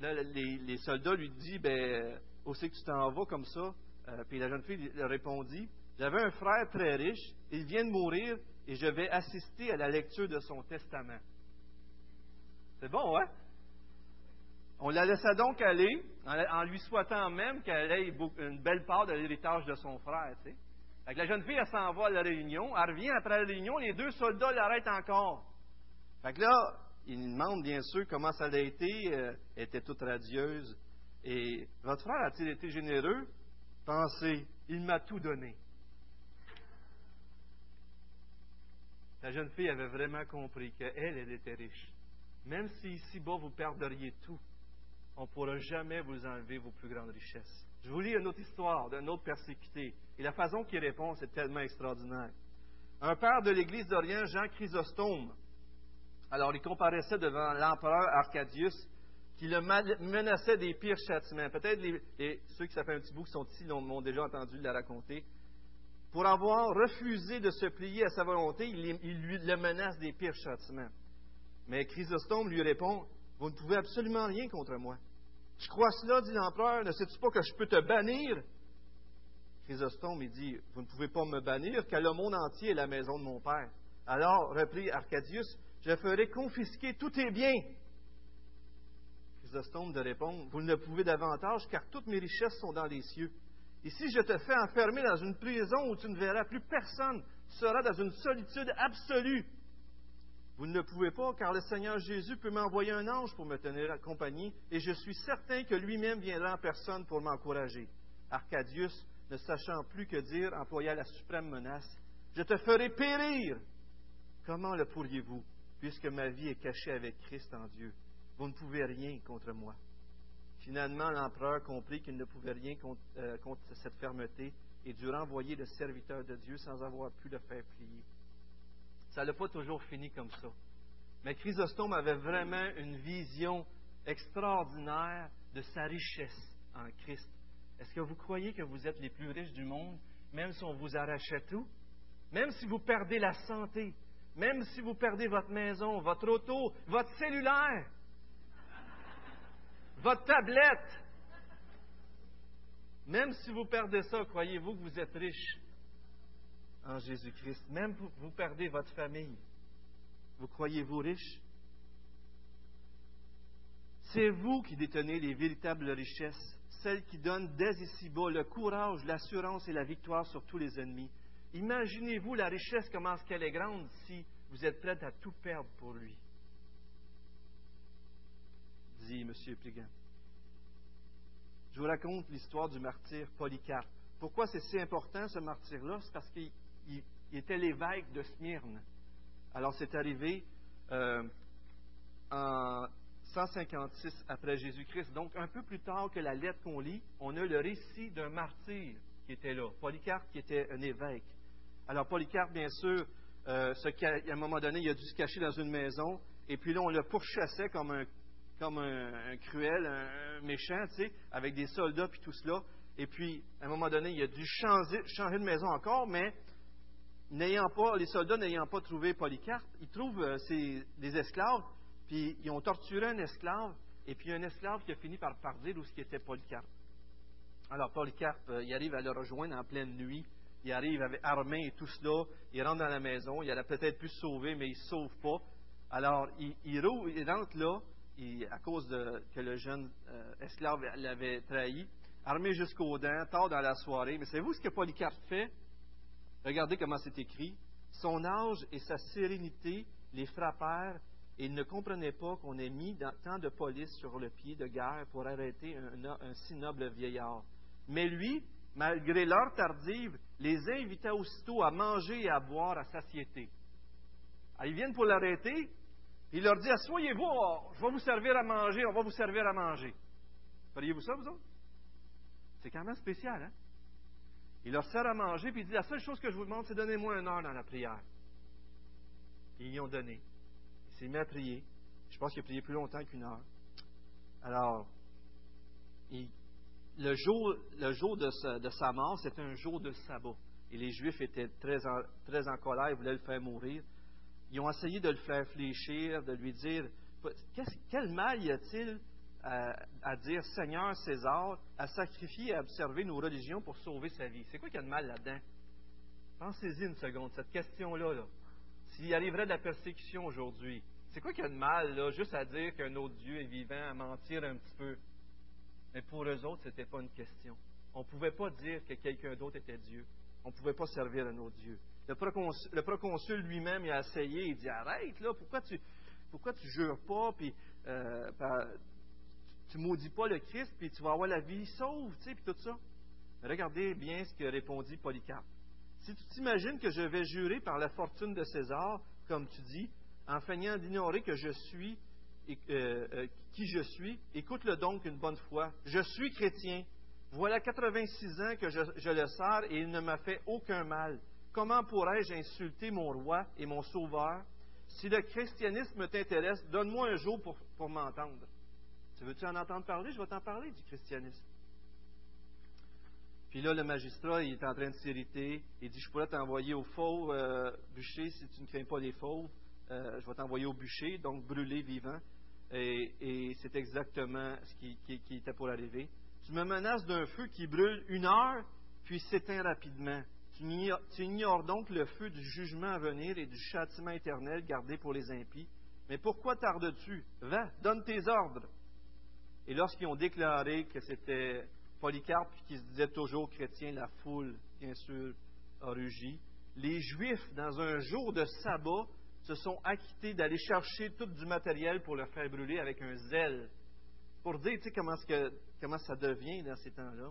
les, soldats lui disent, ben, où c'est que tu t'en vas comme ça? Euh, puis la jeune fille répondit, j'avais un frère très riche, il vient de mourir et je vais assister à la lecture de son testament. C'est bon, hein? On la laissa donc aller, en lui souhaitant même qu'elle ait une belle part de l'héritage de son frère. Tu sais. la jeune fille, elle s'en va à la réunion. Elle revient après la réunion, les deux soldats l'arrêtent encore. Fait que là, il demande bien sûr comment ça a été. Euh, elle était toute radieuse. Et votre frère a-t-il été généreux? Pensez, il m'a tout donné. La jeune fille avait vraiment compris qu'elle, elle était riche. Même si ici-bas vous perdriez tout, on ne pourra jamais vous enlever vos plus grandes richesses. Je vous lis une autre histoire d'un autre persécuté. Et la façon qu'il répond, c'est tellement extraordinaire. Un père de l'Église d'Orient, Jean Chrysostome, alors il comparaissait devant l'empereur Arcadius, qui le menaçait des pires châtiments. Peut-être ceux qui s'appellent un petit bout qui sont ici m'ont déjà entendu le raconter pour avoir refusé de se plier à sa volonté, il, lui le menace des pires châtiments. Mais Chrysostome lui répond Vous ne pouvez absolument rien contre moi. Je crois cela, dit l'empereur, ne sais-tu pas que je peux te bannir Chrysostome, il dit Vous ne pouvez pas me bannir, car le monde entier est la maison de mon père. Alors, reprit Arcadius, je ferai confisquer tous tes biens. De répondre Vous ne le pouvez davantage, car toutes mes richesses sont dans les cieux. Et si je te fais enfermer dans une prison où tu ne verras plus personne, tu seras dans une solitude absolue. Vous ne le pouvez pas, car le Seigneur Jésus peut m'envoyer un ange pour me tenir à compagnie, et je suis certain que lui-même viendra en personne pour m'encourager. Arcadius, ne sachant plus que dire, employa la suprême menace. Je te ferai périr. Comment le pourriez-vous, puisque ma vie est cachée avec Christ en Dieu? Vous ne pouvez rien contre moi. Finalement, l'empereur comprit qu'il ne pouvait rien euh, contre, cette fermeté et dut renvoyer le serviteur de Dieu sans avoir pu le faire plier. Ça n'a pas toujours fini comme ça. Mais Chrysostome avait vraiment une vision extraordinaire de sa richesse en Christ. Est-ce que vous croyez que vous êtes les plus riches du monde, même si on vous arrachait tout? Même si vous perdez la santé, même si vous perdez votre maison, votre auto, votre cellulaire, votre tablette. Même si vous perdez ça, croyez-vous que vous êtes riche en Jésus-Christ? Même si vous perdez votre famille, vous croyez-vous riche? C'est vous qui détenez les véritables richesses, celles qui donnent dès ici-bas le courage, l'assurance et la victoire sur tous les ennemis. Imaginez-vous la richesse, comment est-ce qu'elle est grande si vous êtes prêt à tout perdre pour lui dit M. Je vous raconte l'histoire du martyr Polycarpe. Pourquoi c'est si important ce martyr-là? C'est parce qu'il était l'évêque de Smyrne. Alors c'est arrivé euh, en 156 après Jésus-Christ. Donc un peu plus tard que la lettre qu'on lit, on a le récit d'un martyr qui était là. Polycarpe qui était un évêque. Alors Polycarpe, bien sûr, euh, à un moment donné, il a dû se cacher dans une maison. Et puis là, on le pourchassait comme un comme un, cruel, un, méchant, tu sais, avec des soldats puis tout cela. Et puis, à un moment donné, il a dû changer, de maison encore, mais n'ayant pas, les soldats n'ayant pas trouvé Polycarpe, ils trouvent euh, des esclaves, puis ils ont torturé un esclave, et puis un esclave qui a fini par, par dire où ce qui était Polycarpe. Alors Polycarpe, euh, il arrive à le rejoindre en pleine nuit, il arrive avec armé et tout cela, il rentre dans la maison, il aurait peut-être pu se sauver, mais il ne se sauve pas. Alors, il, il rentre là, à cause que le jeune euh, esclave l'avait trahi. armé jusqu'aux dents, tard dans la soirée. Mais savez-vous ce que Polycarpe fait? Regardez comment c'est écrit. Son âge et sa sérénité les frappèrent et il ne comprenait pas qu'on ait mis tant de police sur le pied de guerre pour arrêter un, si noble vieillard. Mais lui, malgré l'heure tardive, les invita aussitôt à manger et à boire à satiété. Alors, ils viennent pour l'arrêter, il leur dit Assoyez-vous, je vais vous servir à manger, on va vous servir à manger. Feriez-vous ça, vous autres? C'est quand même spécial, hein? Il leur sert à manger, puis il dit La seule chose que je vous demande, c'est donnez-moi une heure dans la prière. ils y ont donné. Il s'est mis à prier. Je pense qu'il a prié plus longtemps qu'une heure. Alors, le jour, de, sa, mort, c'était un jour de sabbat. Et les Juifs étaient très en, très en colère, ils voulaient le faire mourir. Ils ont essayé de le faire fléchir, de lui dire quel mal y a-t-il à, dire Seigneur César, à sacrifier et à observer nos religions pour sauver sa vie? C'est quoi qu'il y a de mal là-dedans? Pensez-y une seconde, cette question-là. -là, S'il arriverait de la persécution aujourd'hui, c'est quoi qu'il y a de mal là, juste à dire qu'un autre Dieu est vivant, à mentir un petit peu? Mais pour eux autres, ce n'était pas une question. On ne pouvait pas dire que quelqu'un d'autre était Dieu. On ne pouvait pas servir un autre Dieu. Le proconsul, lui-même il a essayé, il dit Arrête, là, pourquoi tu pourquoi tu jures pas, puis euh, tu, ne maudis pas le Christ, puis tu vas avoir la vie sauve, tu sais, puis tout ça. regardez bien ce que répondit Polycarpe. Si tu t'imagines que je vais jurer par la fortune de César, comme tu dis, en feignant d'ignorer que je suis et, euh, euh, qui je suis, écoute-le donc une bonne fois. Je suis chrétien. Voilà 86 ans que je, le sers et il ne m'a fait aucun mal. Comment pourrais-je insulter mon roi et mon sauveur? Si le christianisme t'intéresse, donne-moi un jour pour, m'entendre. Tu veux-tu en entendre parler? Je vais t'en parler du christianisme. Puis là, le magistrat, il est en train de s'irriter. Il dit, je pourrais t'envoyer au fauve euh, bûcher si tu ne crains pas les fauves. Euh, je vais t'envoyer au bûcher, donc brûler vivant. Et, c'est exactement ce qui, qui, était pour arriver. Tu me menaces d'un feu qui brûle une heure, puis s'éteint rapidement. Tu ignores donc le feu du jugement à venir et du châtiment éternel gardé pour les impies. Mais pourquoi tardes-tu? Va, donne tes ordres. Et lorsqu'ils ont déclaré que c'était Polycarpe qui se disait toujours chrétien, la foule, bien sûr, a rugi. Les Juifs, dans un jour de sabbat, se sont acquittés d'aller chercher tout du matériel pour le faire brûler avec un zèle. Pour dire, comment, comment ça devient dans ces temps-là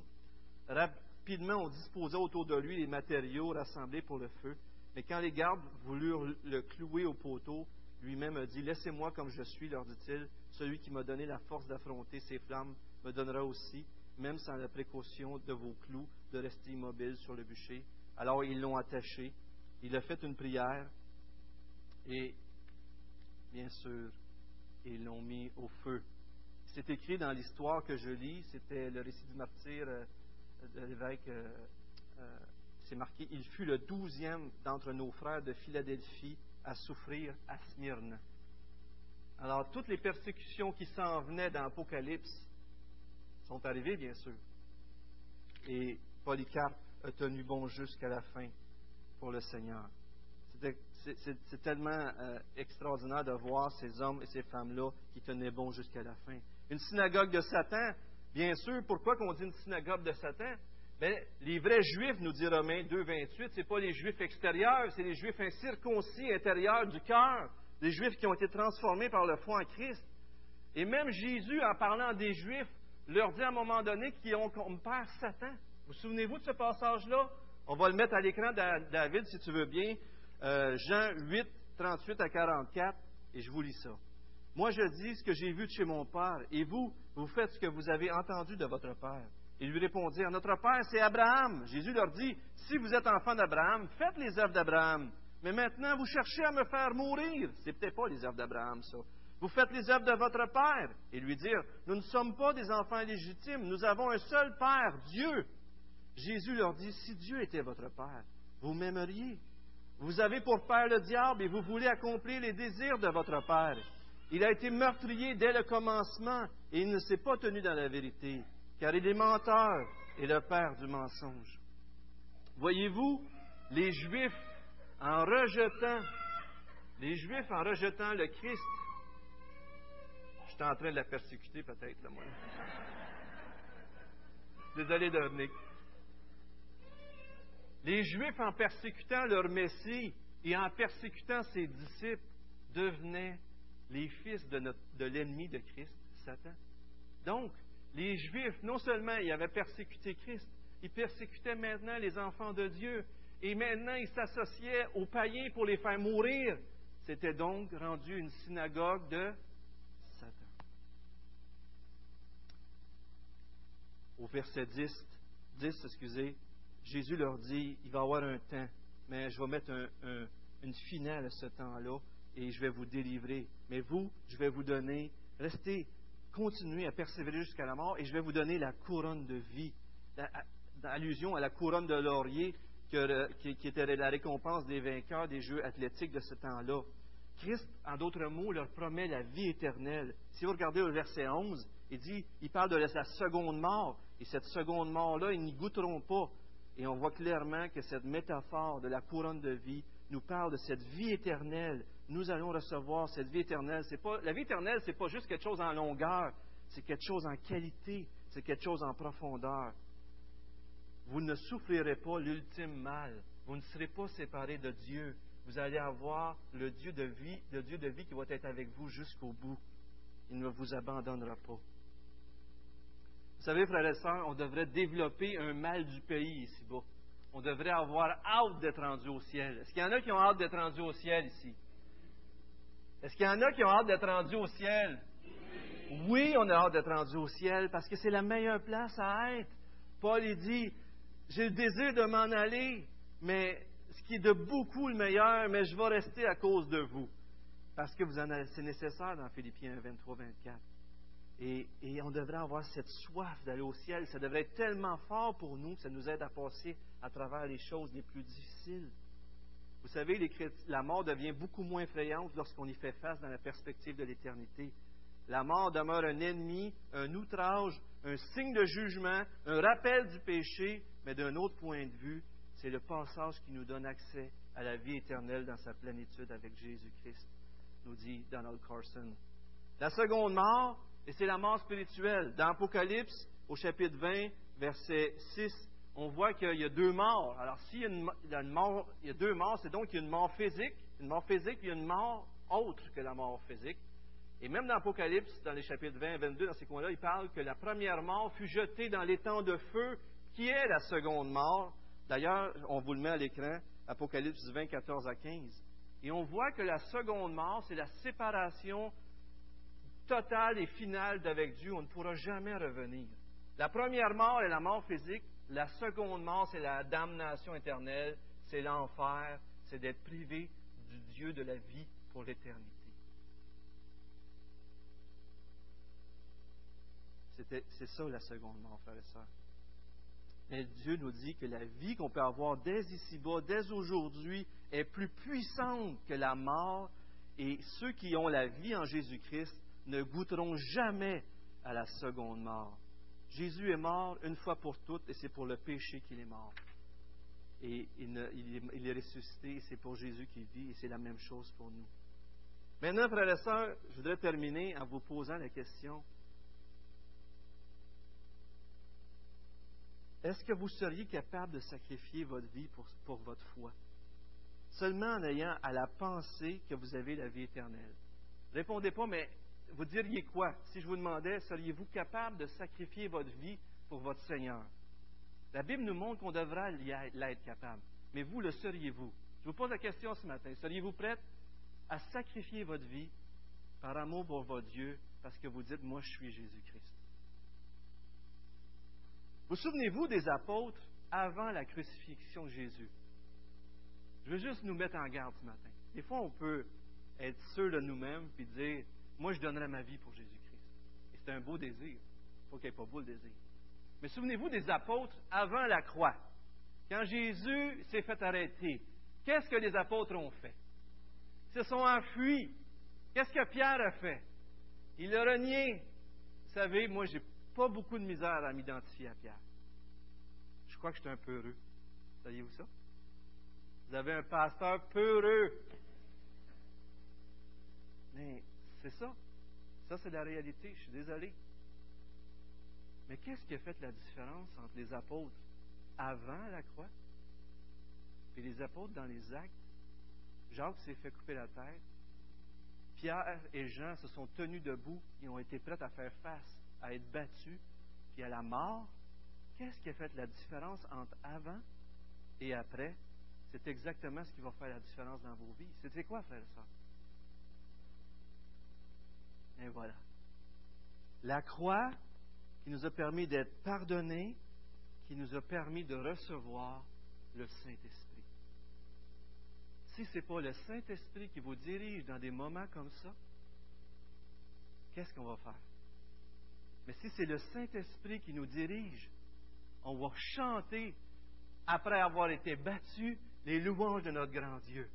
rapidement, on disposait autour de lui les matériaux rassemblés pour le feu. Mais quand les gardes voulurent le clouer au poteau, lui-même a dit Laissez-moi comme je suis, leur dit-il. Celui qui m'a donné la force d'affronter ces flammes me donnera aussi, même sans la précaution de vos clous, de rester immobile sur le bûcher. Alors ils l'ont attaché. Il a fait une prière et, bien sûr, ils l'ont mis au feu. C'est écrit dans l'histoire que je lis, c'était le récit du martyr euh, de l'évêque, euh, euh, c'est marqué, il fut le douzième d'entre nos frères de Philadelphie à souffrir à Smyrne. Alors, toutes les persécutions qui s'en venaient dans l'Apocalypse sont arrivées, bien sûr. Et Polycarpe a tenu bon jusqu'à la fin pour le Seigneur. C'est tellement extraordinaire de voir ces hommes et ces femmes-là qui tenaient bon jusqu'à la fin. Une synagogue de Satan, Bien sûr, pourquoi qu'on dit une synagogue de Satan? Bien, les vrais Juifs, nous dit Romains 2, 28, ce n'est pas les Juifs extérieurs, c'est les Juifs incirconcis intérieurs du cœur, les Juifs qui ont été transformés par le foi en Christ. Et même Jésus, en parlant des Juifs, leur dit à un moment donné qu'ils ont comme père Satan. Vous souvenez-vous de ce passage-là? On va le mettre à l'écran, David, si tu veux bien. Euh, Jean 8, 38 à 44, et je vous lis ça. Moi, je dis ce que j'ai vu de chez mon Père, et vous, vous faites ce que vous avez entendu de votre Père. Ils lui répondirent, Notre Père, c'est Abraham. Jésus leur dit, Si vous êtes enfant d'Abraham, faites les œuvres d'Abraham. Mais maintenant, vous cherchez à me faire mourir. C'est peut-être pas les œuvres d'Abraham, ça. Vous faites les œuvres de votre Père. Et lui dire, Nous ne sommes pas des enfants légitimes, nous avons un seul Père, Dieu. Jésus leur dit, Si Dieu était votre Père, vous m'aimeriez. Vous avez pour Père le diable et vous voulez accomplir les désirs de votre Père. Il a été meurtrier dès le commencement et il ne s'est pas tenu dans la vérité, car il est menteur et le père du mensonge. Voyez-vous, les Juifs, en rejetant, les Juifs en rejetant le Christ, je suis en train de la persécuter peut-être, là, moi. Désolé. Les Juifs, en persécutant leur Messie et en persécutant ses disciples, devenaient les fils de, l'ennemi de Christ, Satan. Donc, les Juifs, non seulement ils avaient persécuté Christ, ils persécutaient maintenant les enfants de Dieu. Et maintenant, ils s'associaient aux païens pour les faire mourir. C'était donc rendu une synagogue de Satan. Au verset 10, 10 excusez, Jésus leur dit, il va y avoir un temps, mais je vais mettre une finale à ce temps-là et je vais vous délivrer. Mais vous, je vais vous donner, restez, continuez à persévérer jusqu'à la mort et je vais vous donner la couronne de vie. Allusion à la couronne de laurier qui, était la récompense des vainqueurs des Jeux athlétiques de ce temps-là. Christ, en d'autres mots, leur promet la vie éternelle. Si vous regardez le verset 11, il dit, il parle de la seconde mort, et cette seconde mort-là, ils n'y goûteront pas. Et on voit clairement que cette métaphore de la couronne de vie nous parle de cette vie éternelle. Nous allons recevoir cette vie éternelle. La vie éternelle, ce n'est pas juste quelque chose en longueur, c'est quelque chose en qualité, c'est quelque chose en profondeur vous ne souffrirez pas l'ultime mal. Vous ne serez pas séparés de Dieu. Vous allez avoir le Dieu de vie, le Dieu de vie qui va être avec vous jusqu'au bout. Il ne vous abandonnera pas. Vous savez, frères et sœurs, on devrait développer un mal du pays ici-bas. On devrait avoir hâte d'être rendu au ciel. Est-ce qu'il y en a qui ont hâte d'être rendu au ciel ici? Est-ce qu'il y en a qui ont hâte d'être rendu au ciel? Oui, on a hâte d'être rendu au ciel parce que c'est la meilleure place à être. Paul il dit, j'ai le désir de m'en aller, mais ce qui est de beaucoup le meilleur, mais je vais rester à cause de vous. Parce que vous en c'est nécessaire dans Philippiens 23, 24. Et, et, on devrait avoir cette soif d'aller au ciel. Ça devrait être tellement fort pour nous que ça nous aide à passer à travers les choses les plus difficiles. Vous savez, la mort devient beaucoup moins effrayante lorsqu'on y fait face dans la perspective de l'éternité. La mort demeure un ennemi, un outrage, un signe de jugement, un rappel du péché, mais d'un autre point de vue, c'est le passage qui nous donne accès à la vie éternelle dans sa plénitude avec Jésus-Christ, nous dit Donald Carson. La seconde mort, et c'est la mort spirituelle. Dans Apocalypse, au chapitre 20, verset 6, on voit qu'il y a deux morts. Alors, s'il y a, deux morts, c'est donc qu'il y a une mort physique, une mort physique, puis une mort autre que la mort physique. Et même dans Apocalypse, dans les chapitres 20 et 22, dans ces coins-là, il parle que la première mort fut jetée dans l'étang de feu, qui est la seconde mort. D'ailleurs, on vous le met à l'écran, Apocalypse 20, 14 à 15. Et on voit que la seconde mort, c'est la séparation totale et finale d'avec Dieu. On ne pourra jamais revenir. La première mort est la mort physique. La seconde mort, c'est la damnation éternelle. C'est l'enfer. C'est d'être privé du Dieu de la vie pour l'éternité. C'est ça la seconde mort, frère et sœurs. Mais Dieu nous dit que la vie qu'on peut avoir dès ici-bas, dès aujourd'hui, est plus puissante que la mort, et ceux qui ont la vie en Jésus-Christ ne goûteront jamais à la seconde mort. Jésus est mort une fois pour toutes, et c'est pour le péché qu'il est mort. Et il, est ressuscité, et c'est pour Jésus qu'il vit, et c'est la même chose pour nous. Maintenant, frères et sœurs, je voudrais terminer en vous posant la question Est-ce que vous seriez capable de sacrifier votre vie pour, votre foi? Seulement en ayant à la pensée que vous avez la vie éternelle. Répondez pas, mais vous diriez quoi? Si je vous demandais, seriez-vous capable de sacrifier votre vie pour votre Seigneur? La Bible nous montre qu'on devra l'être capable. Mais vous, le seriez-vous? Je vous pose la question ce matin. Seriez-vous prête à sacrifier votre vie par amour pour votre Dieu parce que vous dites, moi, je suis Jésus-Christ? Vous souvenez-vous des apôtres avant la crucifixion de Jésus? Je veux juste nous mettre en garde ce matin. Des fois, on peut être sûr de nous-mêmes et dire Moi, je donnerai ma vie pour Jésus-Christ. Et c'est un beau désir. Il faut qu'il n'y ait pas beau le désir. Mais souvenez-vous des apôtres avant la croix. Quand Jésus s'est fait arrêter, qu'est-ce que les apôtres ont fait? Ils se sont enfuis. Qu'est-ce que Pierre a fait? Il a renié. Vous savez, moi, j'ai pas beaucoup de misère à m'identifier à Pierre. Je crois que je suis un peu heureux. Saviez-vous ça? Vous avez un pasteur peureux. Mais c'est ça. Ça, c'est la réalité. Je suis désolé. Mais qu'est-ce qui a fait la différence entre les apôtres avant la croix et les apôtres dans les actes? Jacques s'est fait couper la tête. Pierre et Jean se sont tenus debout et ont été prêts à faire face, à être battus, puis à la mort. Qu'est-ce qui a fait la différence entre avant et après? C'est exactement ce qui va faire la différence dans vos vies. C'était quoi, frère et sœurs? Et voilà. La croix qui nous a permis d'être pardonnés, qui nous a permis de recevoir le Saint-Esprit. Si ce n'est pas le Saint-Esprit qui vous dirige dans des moments comme ça, qu'est-ce qu'on va faire? Mais si c'est le Saint-Esprit qui nous dirige, on va chanter, après avoir été battu, les louanges de notre grand Dieu.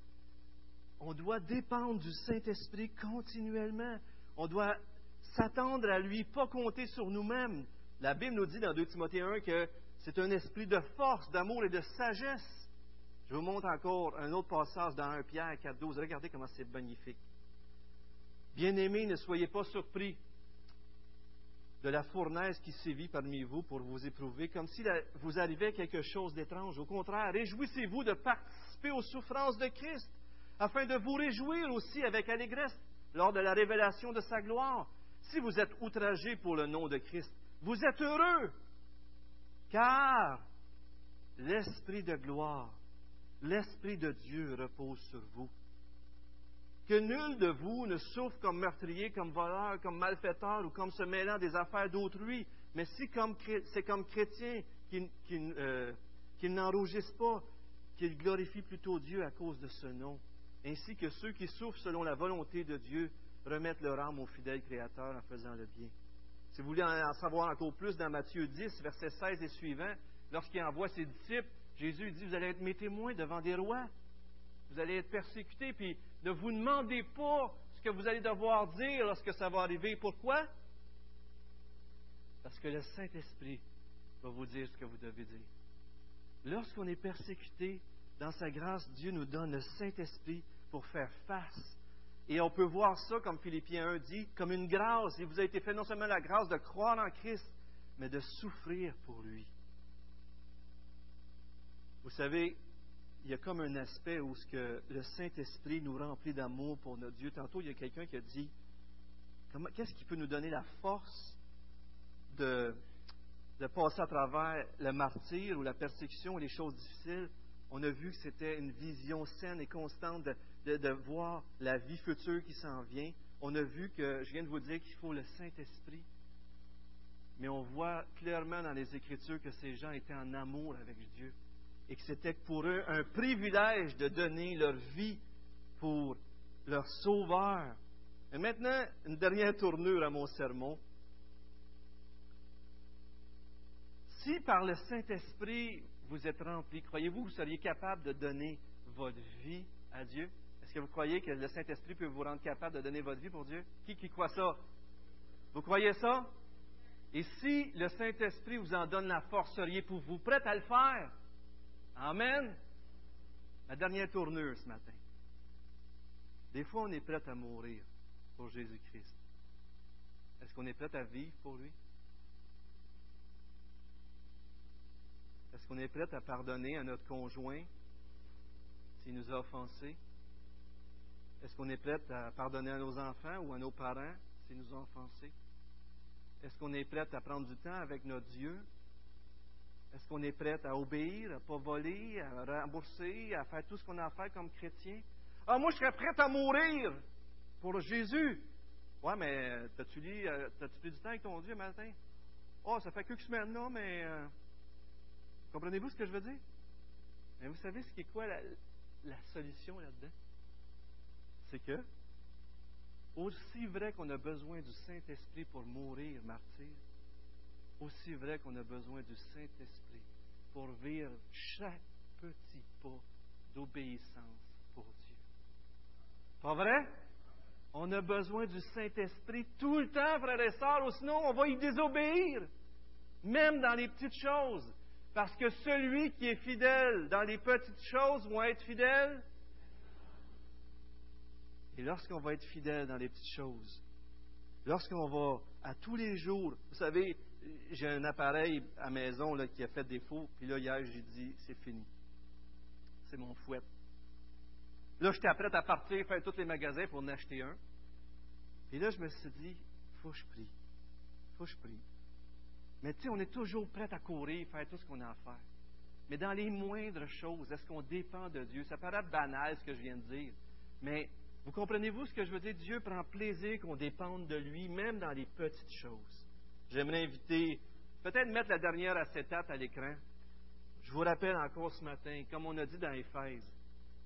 On doit dépendre du Saint-Esprit continuellement. On doit s'attendre à lui, pas compter sur nous-mêmes. La Bible nous dit dans 2 Timothée 1 que c'est un esprit de force, d'amour et de sagesse. Je vous montre encore un autre passage dans 1 Pierre 4, 12. Regardez comment c'est magnifique. Bien-aimés, ne soyez pas surpris de la fournaise qui sévit parmi vous pour vous éprouver, comme si vous arrivait quelque chose d'étrange. Au contraire, réjouissez-vous de participer aux souffrances de Christ, afin de vous réjouir aussi avec allégresse lors de la révélation de sa gloire. Si vous êtes outragés pour le nom de Christ, vous êtes heureux, car l'Esprit de gloire, l'Esprit de Dieu repose sur vous. Que nul de vous ne souffre comme meurtrier, comme voleur, comme malfaiteur ou comme se mêlant des affaires d'autrui, mais si c'est comme chrétien qu'il euh, n'enrougisse pas, qu'il glorifie plutôt Dieu à cause de ce nom, ainsi que ceux qui souffrent selon la volonté de Dieu remettent leur âme au fidèle Créateur en faisant le bien. Si vous voulez en savoir encore plus dans Matthieu 10, versets 16 et suivants, lorsqu'il envoie ses disciples, Jésus dit, vous allez être mes témoins devant des rois. Vous allez être persécutés, puis ne vous demandez pas ce que vous allez devoir dire lorsque ça va arriver. Pourquoi? Parce que le Saint-Esprit va vous dire ce que vous devez dire. Lorsqu'on est persécuté, dans sa grâce, Dieu nous donne le Saint-Esprit pour faire face. Et on peut voir ça, comme Philippiens 1 dit, comme une grâce. Il vous a été fait non seulement la grâce de croire en Christ, mais de souffrir pour lui. Vous savez, il y a comme un aspect où ce que le Saint-Esprit nous remplit d'amour pour notre Dieu. Tantôt, il y a quelqu'un qui a dit qu'est-ce qui peut nous donner la force de, de passer à travers le martyr ou la persécution ou les choses difficiles on a vu que c'était une vision saine et constante de, voir la vie future qui s'en vient. On a vu que, je viens de vous dire qu'il faut le Saint-Esprit. Mais on voit clairement dans les Écritures que ces gens étaient en amour avec Dieu et que c'était pour eux un privilège de donner leur vie pour leur Sauveur. Et maintenant, une dernière tournure à mon sermon. Si par le Saint-Esprit vous êtes rempli, croyez-vous que vous seriez capable de donner votre vie à Dieu? Est-ce que vous croyez que le Saint-Esprit peut vous rendre capable de donner votre vie pour Dieu? Qui, qui croit ça? Vous croyez ça? Et si le Saint-Esprit vous en donne la force, seriez-vous vous prêt à le faire? Amen? La dernière tournure ce matin. Des fois, on est prêt à mourir pour Jésus-Christ. Est-ce qu'on est prêt à vivre pour lui? Est-ce qu'on est prêt à pardonner à notre conjoint s'il nous a offensés? Est-ce qu'on est prêt à pardonner à nos enfants ou à nos parents s'ils nous ont offensés? Est-ce qu'on est prêt à prendre du temps avec notre Dieu? Est-ce qu'on est prêt à obéir, à ne pas voler, à rembourser, à faire tout ce qu'on a à faire comme chrétien? Ah, moi, je serais prêt à mourir pour Jésus. Ouais, mais t'as-tu euh, pris du temps avec ton Dieu matin? Oh, ça fait quelques semaines, non, mais euh, Comprenez-vous ce que je veux dire? Mais vous savez ce qui est quoi la, solution là-dedans? C'est que, aussi vrai qu'on a besoin du Saint-Esprit pour mourir martyr, aussi vrai qu'on a besoin du Saint-Esprit pour vivre chaque petit pas d'obéissance pour Dieu. Pas vrai? On a besoin du Saint-Esprit tout le temps, frères et sœurs, ou sinon on va y désobéir, même dans les petites choses. Parce que celui qui est fidèle dans les petites choses va être fidèle. Et lorsqu'on va être fidèle dans les petites choses, lorsqu'on va à tous les jours, vous savez, j'ai un appareil à maison là, qui a fait défaut. Puis là, hier, j'ai dit, c'est fini. C'est mon fouet. Là, j'étais prête à partir, faire tous les magasins pour en acheter un. Et là, je me suis dit, faut que je prie. faut que je prie. Mais tu sais, on est toujours prêt à courir, faire tout ce qu'on a à faire. Mais dans les moindres choses, est-ce qu'on dépend de Dieu? Ça paraît banal ce que je viens de dire. Mais vous comprenez-vous ce que je veux dire? Dieu prend plaisir qu'on dépende de lui, même dans les petites choses. J'aimerais inviter, peut-être mettre la dernière acétate à l'écran. Je vous rappelle encore ce matin, comme on a dit dans Éphèse,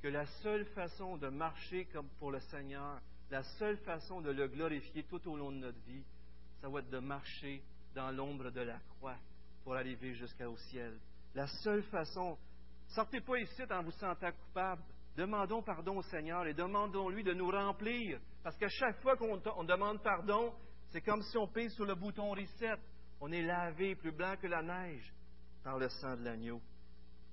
que la seule façon de marcher pour le Seigneur, la seule façon de le glorifier tout au long de notre vie, ça va être de marcher dans l'ombre de la croix pour arriver jusqu'au ciel. La seule façon, sortez pas ici en vous sentant coupable. Demandons pardon au Seigneur et demandons-lui de nous remplir. Parce qu'à chaque fois qu'on demande pardon, c'est comme si on pèse sur le bouton reset. On est lavé plus blanc que la neige par le sang de l'agneau.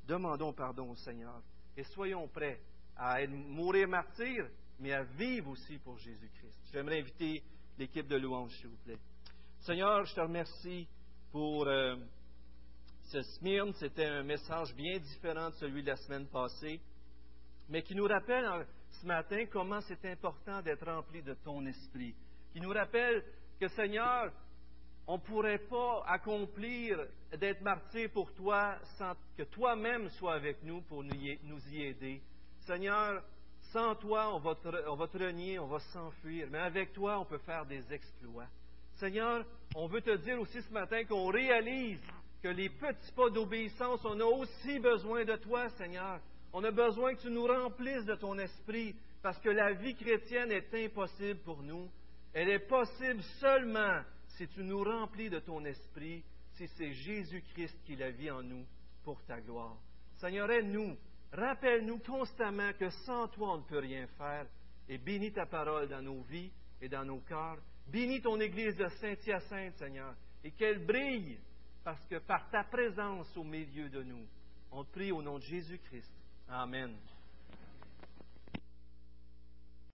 Demandons pardon au Seigneur et soyons prêts à mourir martyr, mais à vivre aussi pour Jésus-Christ. J'aimerais inviter l'équipe de louange, s'il vous plaît. Seigneur, je te remercie pour euh, ce Smyrne. C'était un message bien différent de celui de la semaine passée mais qui nous rappelle ce matin comment c'est important d'être rempli de ton esprit, qui nous rappelle que Seigneur, on ne pourrait pas accomplir d'être martyr pour toi sans que toi-même sois avec nous pour nous y, aider. Seigneur, sans toi, on va, on va te renier, on va s'enfuir, mais avec toi, on peut faire des exploits. Seigneur, on veut te dire aussi ce matin qu'on réalise que les petits pas d'obéissance, on a aussi besoin de toi, Seigneur. On a besoin que tu nous remplisses de ton esprit parce que la vie chrétienne est impossible pour nous. Elle est possible seulement si tu nous remplis de ton esprit, si c'est Jésus-Christ qui la vit en nous pour ta gloire. Seigneur, aide-nous, rappelle-nous constamment que sans toi on ne peut rien faire et bénis ta parole dans nos vies et dans nos cœurs. Bénis ton Église de Saint-Hyacinthe, Seigneur, et qu'elle brille parce que par ta présence au milieu de nous, on prie au nom de Jésus-Christ. Amen.